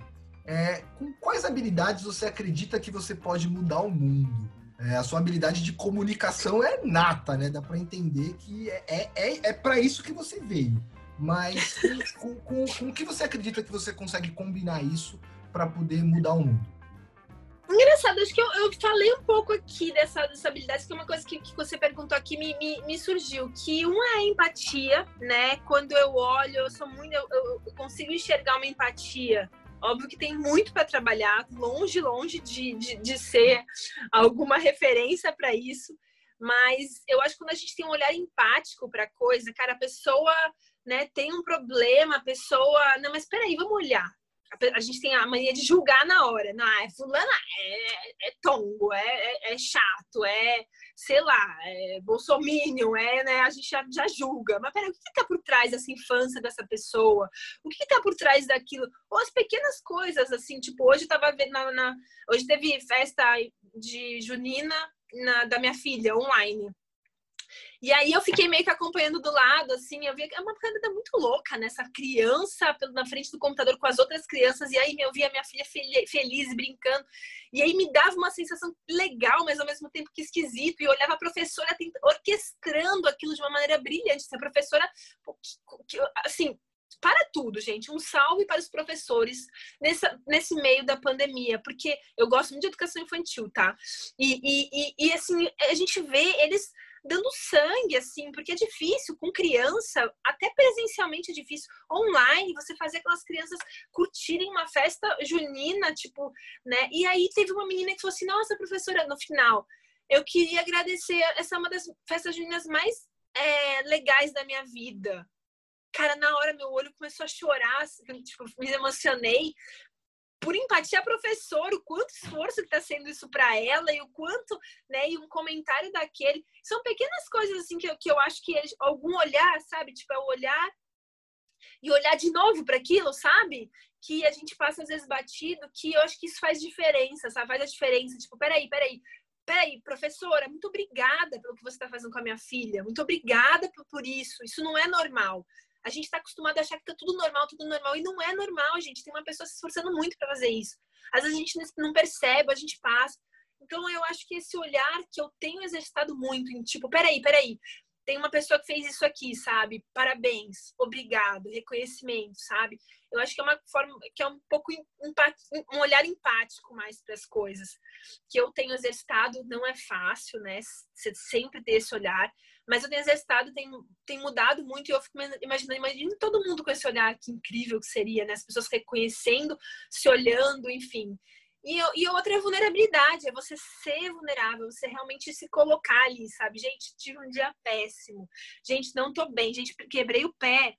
Speaker 2: É, com quais habilidades você acredita que você pode mudar o mundo? É, a sua habilidade de comunicação é nata, né? Dá para entender que é, é, é, é para isso que você veio. Mas [LAUGHS] com, com, com o que você acredita que você consegue combinar isso para poder mudar o mundo?
Speaker 1: Engraçado, acho que eu, eu, falei um pouco aqui dessa, dessa habilidade, que é uma coisa que, que você perguntou aqui me, me, me, surgiu, que uma é a empatia, né? Quando eu olho, eu sou muito, eu, eu consigo enxergar uma empatia Óbvio que tem muito para trabalhar, longe, longe de, de, de ser alguma referência para isso. Mas eu acho que quando a gente tem um olhar empático para a coisa, cara, a pessoa né, tem um problema, a pessoa. Não, mas peraí, vamos olhar a gente tem a mania de julgar na hora. Não, é fulana, é, é tongo, é, é, é, chato, é, sei lá, é bolsominion, é, né? A gente já, já julga. Mas peraí, o que está por trás dessa infância dessa pessoa? O que está por trás daquilo? Ou as pequenas coisas, assim, tipo, hoje tava vendo na, na hoje teve festa de junina na, da minha filha online. E aí eu fiquei meio que acompanhando do lado, assim, eu vi é uma coisa muito louca, né? Essa criança na frente do computador com as outras crianças, e aí eu via minha filha feliz, brincando. E aí me dava uma sensação legal, mas ao mesmo tempo que esquisito. E olhava a professora orquestrando aquilo de uma maneira brilhante. Essa professora, assim, para tudo, gente. Um salve para os professores nessa, nesse meio da pandemia, porque eu gosto muito de educação infantil, tá? E, e, e, e assim, a gente vê eles dando sangue, assim, porque é difícil com criança, até presencialmente é difícil. Online, você fazer aquelas crianças curtirem uma festa junina, tipo, né? E aí teve uma menina que falou assim: nossa, professora, no final, eu queria agradecer, essa é uma das festas juninas mais é, legais da minha vida. Cara, na hora meu olho começou a chorar, assim, tipo, me emocionei, por empatia professor, o quanto esforço que está sendo isso para ela e o quanto, né, e um comentário daquele. São pequenas coisas assim que eu, que eu acho que algum olhar, sabe? Tipo, é o olhar e olhar de novo para aquilo, sabe? Que a gente passa às vezes batido, que eu acho que isso faz diferença, sabe? Faz a diferença. Tipo, peraí, peraí. Peraí, professora, muito obrigada pelo que você está fazendo com a minha filha. Muito obrigada por, por isso. Isso não é normal. A gente está acostumado a achar que tá tudo normal, tudo normal. E não é normal, gente. Tem uma pessoa se esforçando muito para fazer isso. Às vezes a gente não percebe, a gente passa. Então eu acho que esse olhar que eu tenho exercitado muito, em tipo, peraí, peraí. tem uma pessoa que fez isso aqui, sabe? Parabéns, obrigado, reconhecimento, sabe? Eu acho que é uma forma que é um pouco um olhar empático mais para as coisas que eu tenho exercitado. Não é fácil, né? Você sempre ter esse olhar, mas eu tenho exercitado, tem, tem mudado muito e eu fico imaginando, imagina todo mundo com esse olhar que incrível que seria, né? As pessoas reconhecendo, se olhando, enfim. E, e outra é vulnerabilidade, é você ser vulnerável, você realmente se colocar ali, sabe? Gente, tive um dia péssimo. Gente, não tô bem. Gente, quebrei o pé.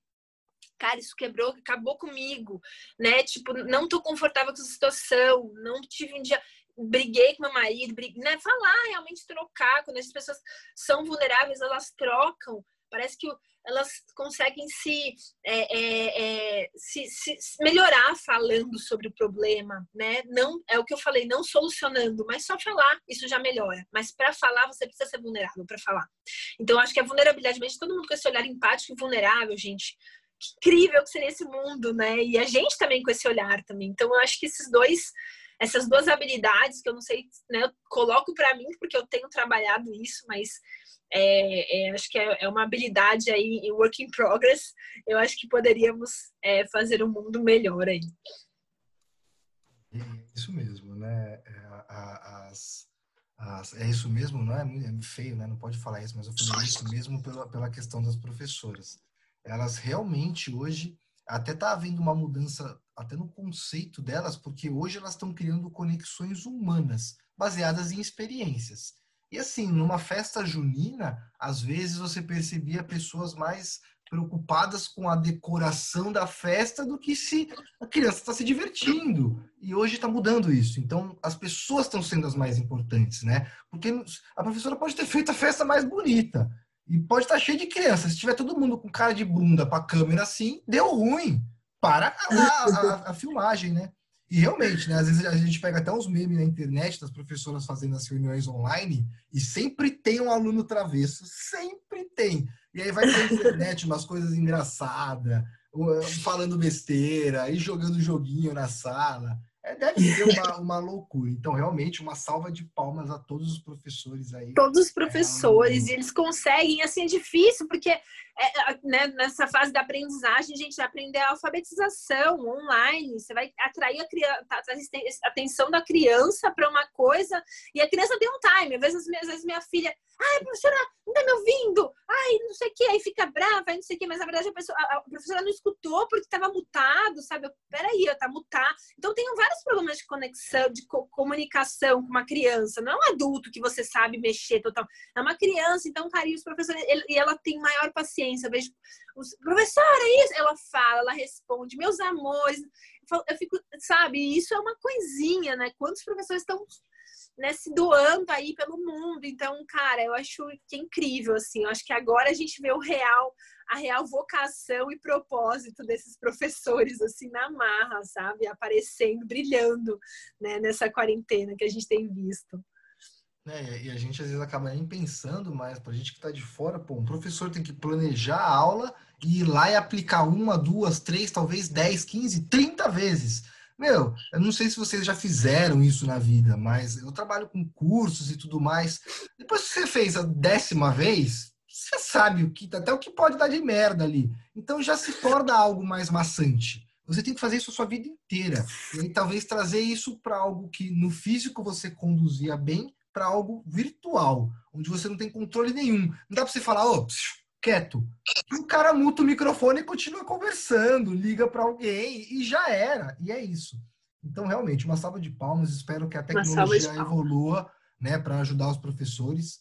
Speaker 1: Cara, isso quebrou, acabou comigo, né? Tipo, não tô confortável com essa situação, não tive um dia briguei com meu marido, briguei, né? Falar, realmente trocar. Quando as pessoas são vulneráveis, elas trocam. Parece que elas conseguem se, é, é, é, se, se, melhorar falando sobre o problema, né? Não é o que eu falei, não solucionando, mas só falar isso já melhora. Mas para falar você precisa ser vulnerável para falar. Então acho que a vulnerabilidade, mesmo todo mundo com esse olhar empático e vulnerável, gente, que incrível que seria esse mundo, né? E a gente também com esse olhar também. Então eu acho que esses dois essas duas habilidades que eu não sei, né, eu coloco para mim porque eu tenho trabalhado isso, mas é, é, acho que é, é, uma habilidade aí em work in progress. Eu acho que poderíamos é, fazer um mundo melhor aí.
Speaker 2: Isso mesmo, né? É, as, as, é isso mesmo, não é, é feio, né? Não pode falar isso, mas eu falei isso mesmo pela, pela questão das professoras. Elas realmente hoje até está havendo uma mudança até no conceito delas, porque hoje elas estão criando conexões humanas baseadas em experiências. E assim, numa festa junina, às vezes você percebia pessoas mais preocupadas com a decoração da festa do que se a criança está se divertindo. E hoje está mudando isso. Então, as pessoas estão sendo as mais importantes, né? Porque a professora pode ter feito a festa mais bonita e pode estar cheia de crianças. Se tiver todo mundo com cara de bunda para a câmera assim, deu ruim. Para a, a, a filmagem, né? E realmente, né? Às vezes a gente pega até uns memes na internet das professoras fazendo as reuniões online e sempre tem um aluno travesso, sempre tem. E aí vai pra internet umas coisas engraçadas, falando besteira, e jogando joguinho na sala. É, deve ser uma, uma loucura. Então, realmente, uma salva de palmas a todos os professores aí.
Speaker 1: Todos os professores, é, e eles conseguem, assim, é difícil, porque é, é né, nessa fase da aprendizagem, a gente vai aprender a alfabetização online, você vai atrair a, criança, tá, a atenção da criança para uma coisa, e a criança tem um time. Às vezes, às vezes minha filha, ai, professora, não tá me ouvindo? Ai, não sei o que, aí fica brava, aí não sei o que, mas na verdade a, pessoa, a professora não escutou porque estava mutado, sabe? Peraí, tá mutado. Então tem vários problemas de conexão, de co comunicação com uma criança. Não é um adulto que você sabe mexer total. É uma criança, então, carinho, os professores, e ela tem maior paciência. Eu vejo, professora, é isso? Ela fala, ela responde, meus amores. Eu fico, sabe, isso é uma coisinha, né? Quantos professores estão né, se doando aí pelo mundo. Então, cara, eu acho que é incrível, assim. Eu acho que agora a gente vê o real, a real vocação e propósito desses professores, assim, na marra, sabe? Aparecendo, brilhando, né, nessa quarentena que a gente tem visto.
Speaker 2: É, e a gente às vezes acaba nem pensando, mas para a gente que está de fora, pô, um professor tem que planejar a aula e ir lá e aplicar uma, duas, três, talvez dez, quinze, trinta vezes meu, eu não sei se vocês já fizeram isso na vida, mas eu trabalho com cursos e tudo mais. Depois que você fez a décima vez, você sabe o que até o que pode dar de merda ali. Então já se torna algo mais maçante. Você tem que fazer isso a sua vida inteira. E aí, talvez trazer isso para algo que no físico você conduzia bem para algo virtual, onde você não tem controle nenhum. Não dá para você falar, ô, oh, quieto. E o cara muta o microfone e continua conversando, liga para alguém e já era. E é isso. Então, realmente, uma salva de palmas. Espero que a tecnologia evolua né, para ajudar os professores.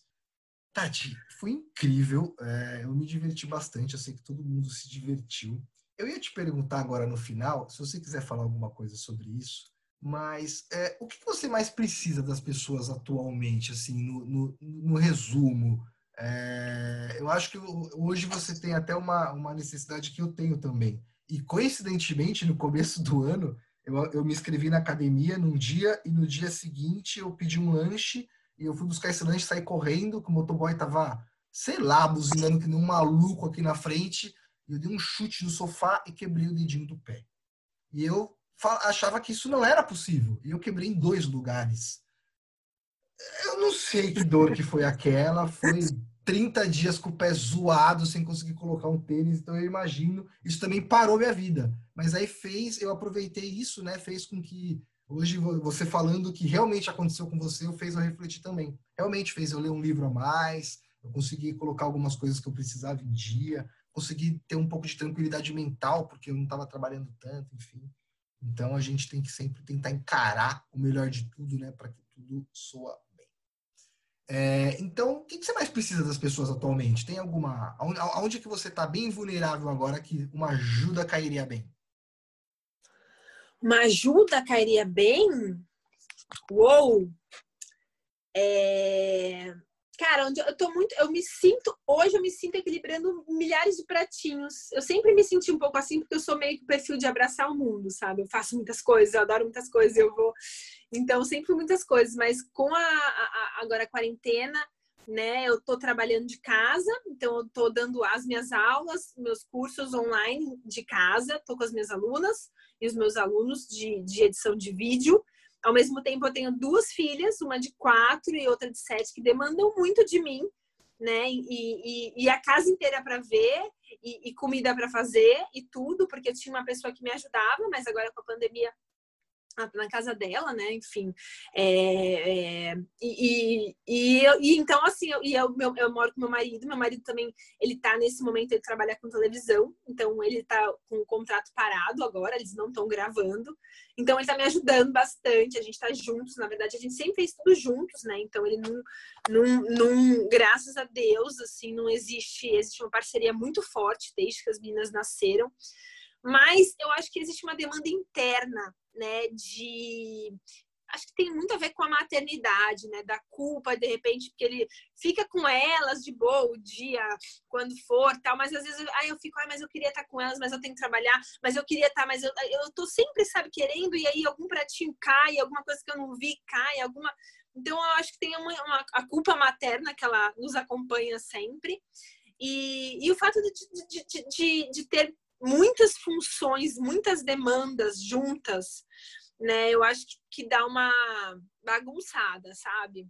Speaker 2: Tati, foi incrível. É, eu me diverti bastante. Eu sei que todo mundo se divertiu. Eu ia te perguntar agora no final, se você quiser falar alguma coisa sobre isso, mas é, o que você mais precisa das pessoas atualmente, assim, no, no, no resumo? É, eu acho que hoje você tem até uma, uma necessidade que eu tenho também. E coincidentemente, no começo do ano, eu, eu me inscrevi na academia num dia e no dia seguinte eu pedi um lanche e eu fui buscar esse lanche, saí correndo, que o motoboy tava, sei lá, buzinando que nem um maluco aqui na frente. E eu dei um chute no sofá e quebrei o dedinho do pé. E eu achava que isso não era possível. E eu quebrei em dois lugares. Eu não sei que dor que foi aquela, foi 30 dias com o pé zoado, sem conseguir colocar um tênis. Então eu imagino, isso também parou minha vida. Mas aí fez, eu aproveitei isso, né? Fez com que hoje você falando que realmente aconteceu com você, fez eu refletir também. Realmente fez eu ler um livro a mais, eu consegui colocar algumas coisas que eu precisava em dia, consegui ter um pouco de tranquilidade mental, porque eu não estava trabalhando tanto, enfim. Então a gente tem que sempre tentar encarar o melhor de tudo, né, para que tudo soa bem. É, então, o que, você mais precisa das pessoas atualmente? Tem alguma. Onde que você está bem vulnerável agora que uma ajuda cairia bem?
Speaker 1: Uma ajuda cairia bem? Uou! É... Cara, onde eu tô muito, eu me sinto, hoje eu me sinto equilibrando milhares de pratinhos. Eu sempre me senti um pouco assim, porque eu sou meio que o perfil de abraçar o mundo, sabe? Eu faço muitas coisas, eu adoro muitas coisas, eu vou. Então, sempre muitas coisas, mas com a, a agora a quarentena, né? Eu tô trabalhando de casa, então eu tô dando as minhas aulas, meus cursos online de casa, tô com as minhas alunas e os meus alunos de, de edição de vídeo. Ao mesmo tempo, eu tenho duas filhas, uma de quatro e outra de sete, que demandam muito de mim, né? E, e, e a casa inteira para ver, e, e comida para fazer, e tudo, porque eu tinha uma pessoa que me ajudava, mas agora com a pandemia na casa dela, né? Enfim. É, é, e, e, e, e, então, assim, eu, e eu, eu, eu, moro com meu marido. Meu marido também, ele tá nesse momento, ele trabalha com televisão. Então, ele tá com o contrato parado agora, eles não estão gravando. Então, ele tá me ajudando bastante. A gente tá juntos, na verdade, a gente sempre fez tudo juntos, né? Então, ele não, não, não graças a Deus, assim, não existe, existe uma parceria muito forte desde que as meninas nasceram. Mas eu acho que existe uma demanda interna né, de acho que tem muito a ver com a maternidade, né? Da culpa, de repente, porque ele fica com elas de boa o dia, quando for, tal, mas às vezes aí eu fico, ah, mas eu queria estar com elas, mas eu tenho que trabalhar, mas eu queria estar, mas eu, eu tô sempre, sabe, querendo, e aí algum pratinho cai, alguma coisa que eu não vi cai, alguma. Então eu acho que tem uma, uma a culpa materna que ela nos acompanha sempre. E, e o fato de, de, de, de ter muitas funções, muitas demandas juntas, né? Eu acho que, que dá uma bagunçada, sabe?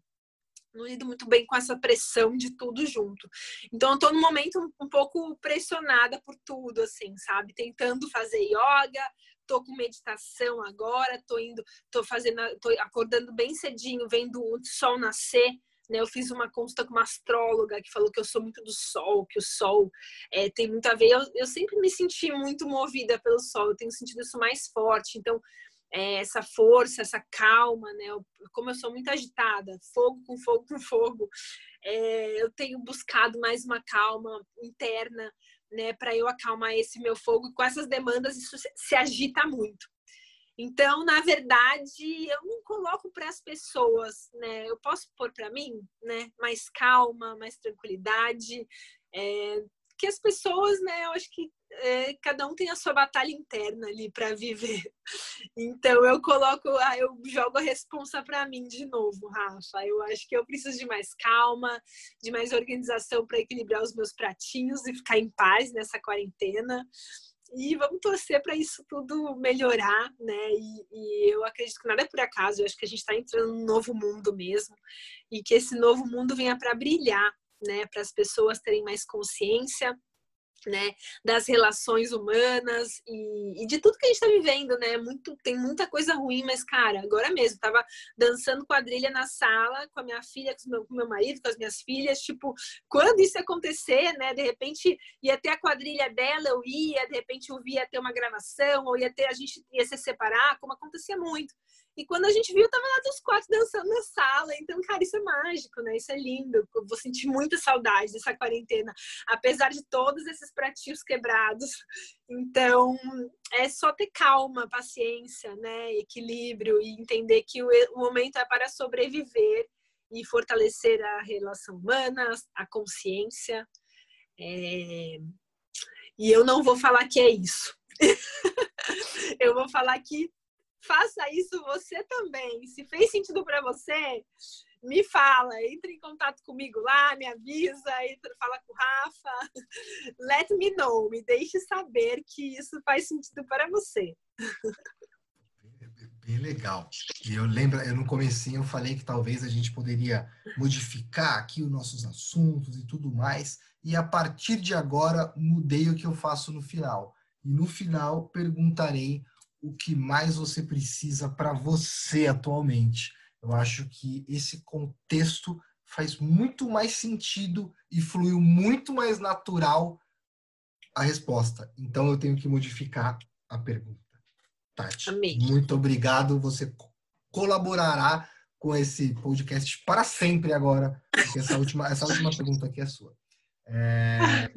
Speaker 1: Não lido muito bem com essa pressão de tudo junto. Então, eu tô num momento um, um pouco pressionada por tudo, assim, sabe? Tentando fazer yoga, tô com meditação agora, tô indo, tô fazendo, tô acordando bem cedinho, vendo o sol nascer né? Eu fiz uma consulta com uma astróloga que falou que eu sou muito do sol, que o sol é, tem muito a ver. Eu, eu sempre me senti muito movida pelo sol, eu tenho sentido isso mais forte. Então, é, essa força, essa calma, né? Eu, como eu sou muito agitada, fogo com fogo com fogo, é, eu tenho buscado mais uma calma interna, né? Para eu acalmar esse meu fogo. E com essas demandas, isso se, se agita muito. Então, na verdade, eu não coloco para as pessoas, né? Eu posso pôr para mim, né? Mais calma, mais tranquilidade. É, que as pessoas, né? Eu acho que é, cada um tem a sua batalha interna ali para viver. [LAUGHS] Então, eu coloco, ah, eu jogo a responsa para mim de novo, Rafa. Eu acho que eu preciso de mais calma, de mais organização para equilibrar os meus pratinhos e ficar em paz nessa quarentena. E vamos torcer para isso tudo melhorar, né? E, e, eu acredito que nada é por acaso, eu acho que a gente está entrando num novo mundo mesmo, e que esse novo mundo venha para brilhar, né? Para as pessoas terem mais consciência né, das relações humanas e, e, de tudo que a gente está vivendo, né? Muito, tem muita coisa ruim, mas, cara, agora mesmo, tava dançando quadrilha na sala com a minha filha, com, meu, meu marido, com as minhas filhas, tipo, quando isso acontecer, né? De repente ia ter a quadrilha dela, eu ia, de repente eu via ter uma gravação, ou ia ter, a gente ia se separar, como acontecia muito. E quando a gente viu, tava lá dos quatro dançando na sala. Então, cara, isso é mágico, né? Isso é lindo. Eu vou sentir muita saudade dessa quarentena, apesar de todos esses pratinhos quebrados. Então, é só ter calma, paciência, né? Equilíbrio e entender que o momento é para sobreviver e fortalecer a relação humana, a consciência. É... E eu não vou falar que é isso. [LAUGHS] eu vou falar que faça isso você também. Se fez sentido para você, me fala, entre em contato comigo lá, me avisa, entra, fala com o Rafa. [LAUGHS] Let me know, me deixe saber que isso faz sentido para você.
Speaker 2: Bem legal. E eu lembro, eu no comecinho eu falei que talvez a gente poderia modificar aqui os nossos assuntos e tudo mais. E a partir de agora mudei o que eu faço no final. E no final perguntarei o que mais você precisa para você atualmente. Eu acho que esse contexto faz muito mais sentido e fluiu muito mais natural a resposta. Então eu tenho que modificar a pergunta. Tati, Amei. muito obrigado. Você colaborará com esse podcast para sempre agora, porque essa última, essa última pergunta aqui é sua. É...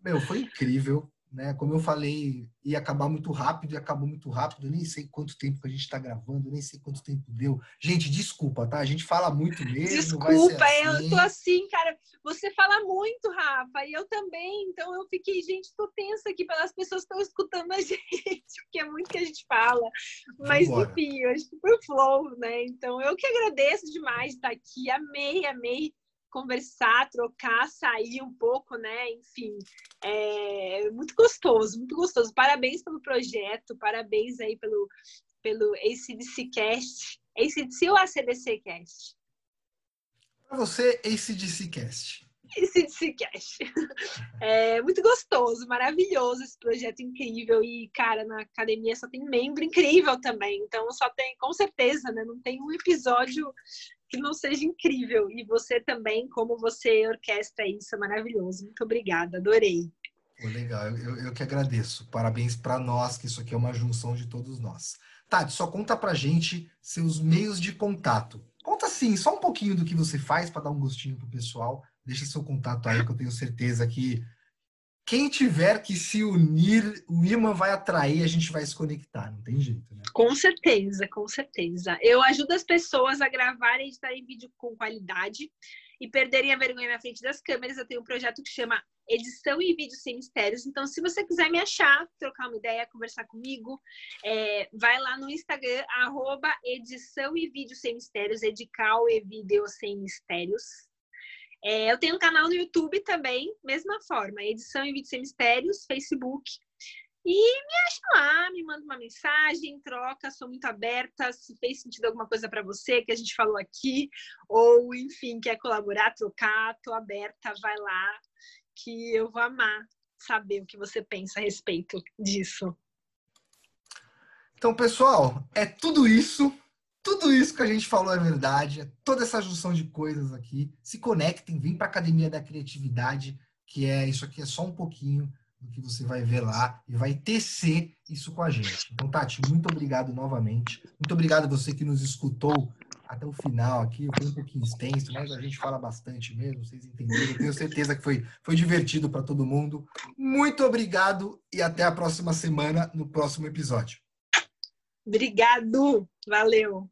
Speaker 2: Meu, foi incrível né? Como eu falei, ia acabar muito rápido e acabou muito rápido. Eu nem sei quanto tempo que a gente está gravando, nem sei quanto tempo deu. Gente, desculpa, tá? A gente fala muito mesmo.
Speaker 1: Desculpa, assim. eu tô assim, cara. Você fala muito, Rafa, e eu também. Então eu fiquei, gente, tô tensa aqui pelas pessoas que estão escutando a [LAUGHS] gente, porque é muito que a gente fala. Mas Vambora. enfim, eu acho que foi flow, né? Então eu que agradeço demais de estar aqui. Amei, amei conversar, trocar, sair um pouco, né? Enfim, é muito gostoso, muito gostoso. Parabéns pelo projeto, parabéns aí pelo, pelo ACDC Cast. ACDC ou ACDC Cast?
Speaker 2: Para você, ACDC Cast.
Speaker 1: ACDC Cast. É muito gostoso, maravilhoso esse projeto incrível. E, cara, na academia só tem membro incrível também. Então, só tem, com certeza, né? Não tem um episódio que não seja incrível. E você também, como você orquestra isso, é maravilhoso. Muito obrigada, adorei.
Speaker 2: Pô, legal, eu, eu que agradeço. Parabéns para nós, que isso aqui é uma junção de todos nós. Tati, só conta pra gente seus meios de contato. Conta sim, só um pouquinho do que você faz para dar um gostinho pro pessoal. Deixa seu contato aí, que eu tenho certeza que quem tiver que se unir, o imã vai atrair, a gente vai se conectar, não tem jeito, né?
Speaker 1: Com certeza, com certeza. Eu ajudo as pessoas a gravarem e editarem vídeo com qualidade e perderem a vergonha na frente das câmeras. Eu tenho um projeto que chama Edição e Vídeo Sem Mistérios. Então, se você quiser me achar, trocar uma ideia, conversar comigo, é, vai lá no Instagram, arroba Edição e Vídeo Sem Mistérios, Edical e Vídeo Sem Mistérios. É, eu tenho um canal no YouTube também, mesma forma, edição e vídeo sem mistérios, Facebook. E me acha lá, me manda uma mensagem, troca, sou muito aberta. Se fez sentido alguma coisa para você que a gente falou aqui, ou enfim, quer colaborar, trocar, tô aberta, vai lá, que eu vou amar saber o que você pensa a respeito disso.
Speaker 2: Então, pessoal, é tudo isso tudo isso que a gente falou é verdade, toda essa junção de coisas aqui. Se conectem, vem para a Academia da Criatividade, que é isso aqui é só um pouquinho do que você vai ver lá e vai tecer isso com a gente. Então, Tati, muito obrigado novamente. Muito obrigado a você que nos escutou até o final aqui. Foi um pouquinho extenso, mas a gente fala bastante mesmo, vocês entenderam. Eu tenho certeza que foi, foi divertido para todo mundo. Muito obrigado e até a próxima semana, no próximo episódio.
Speaker 1: Obrigado, valeu.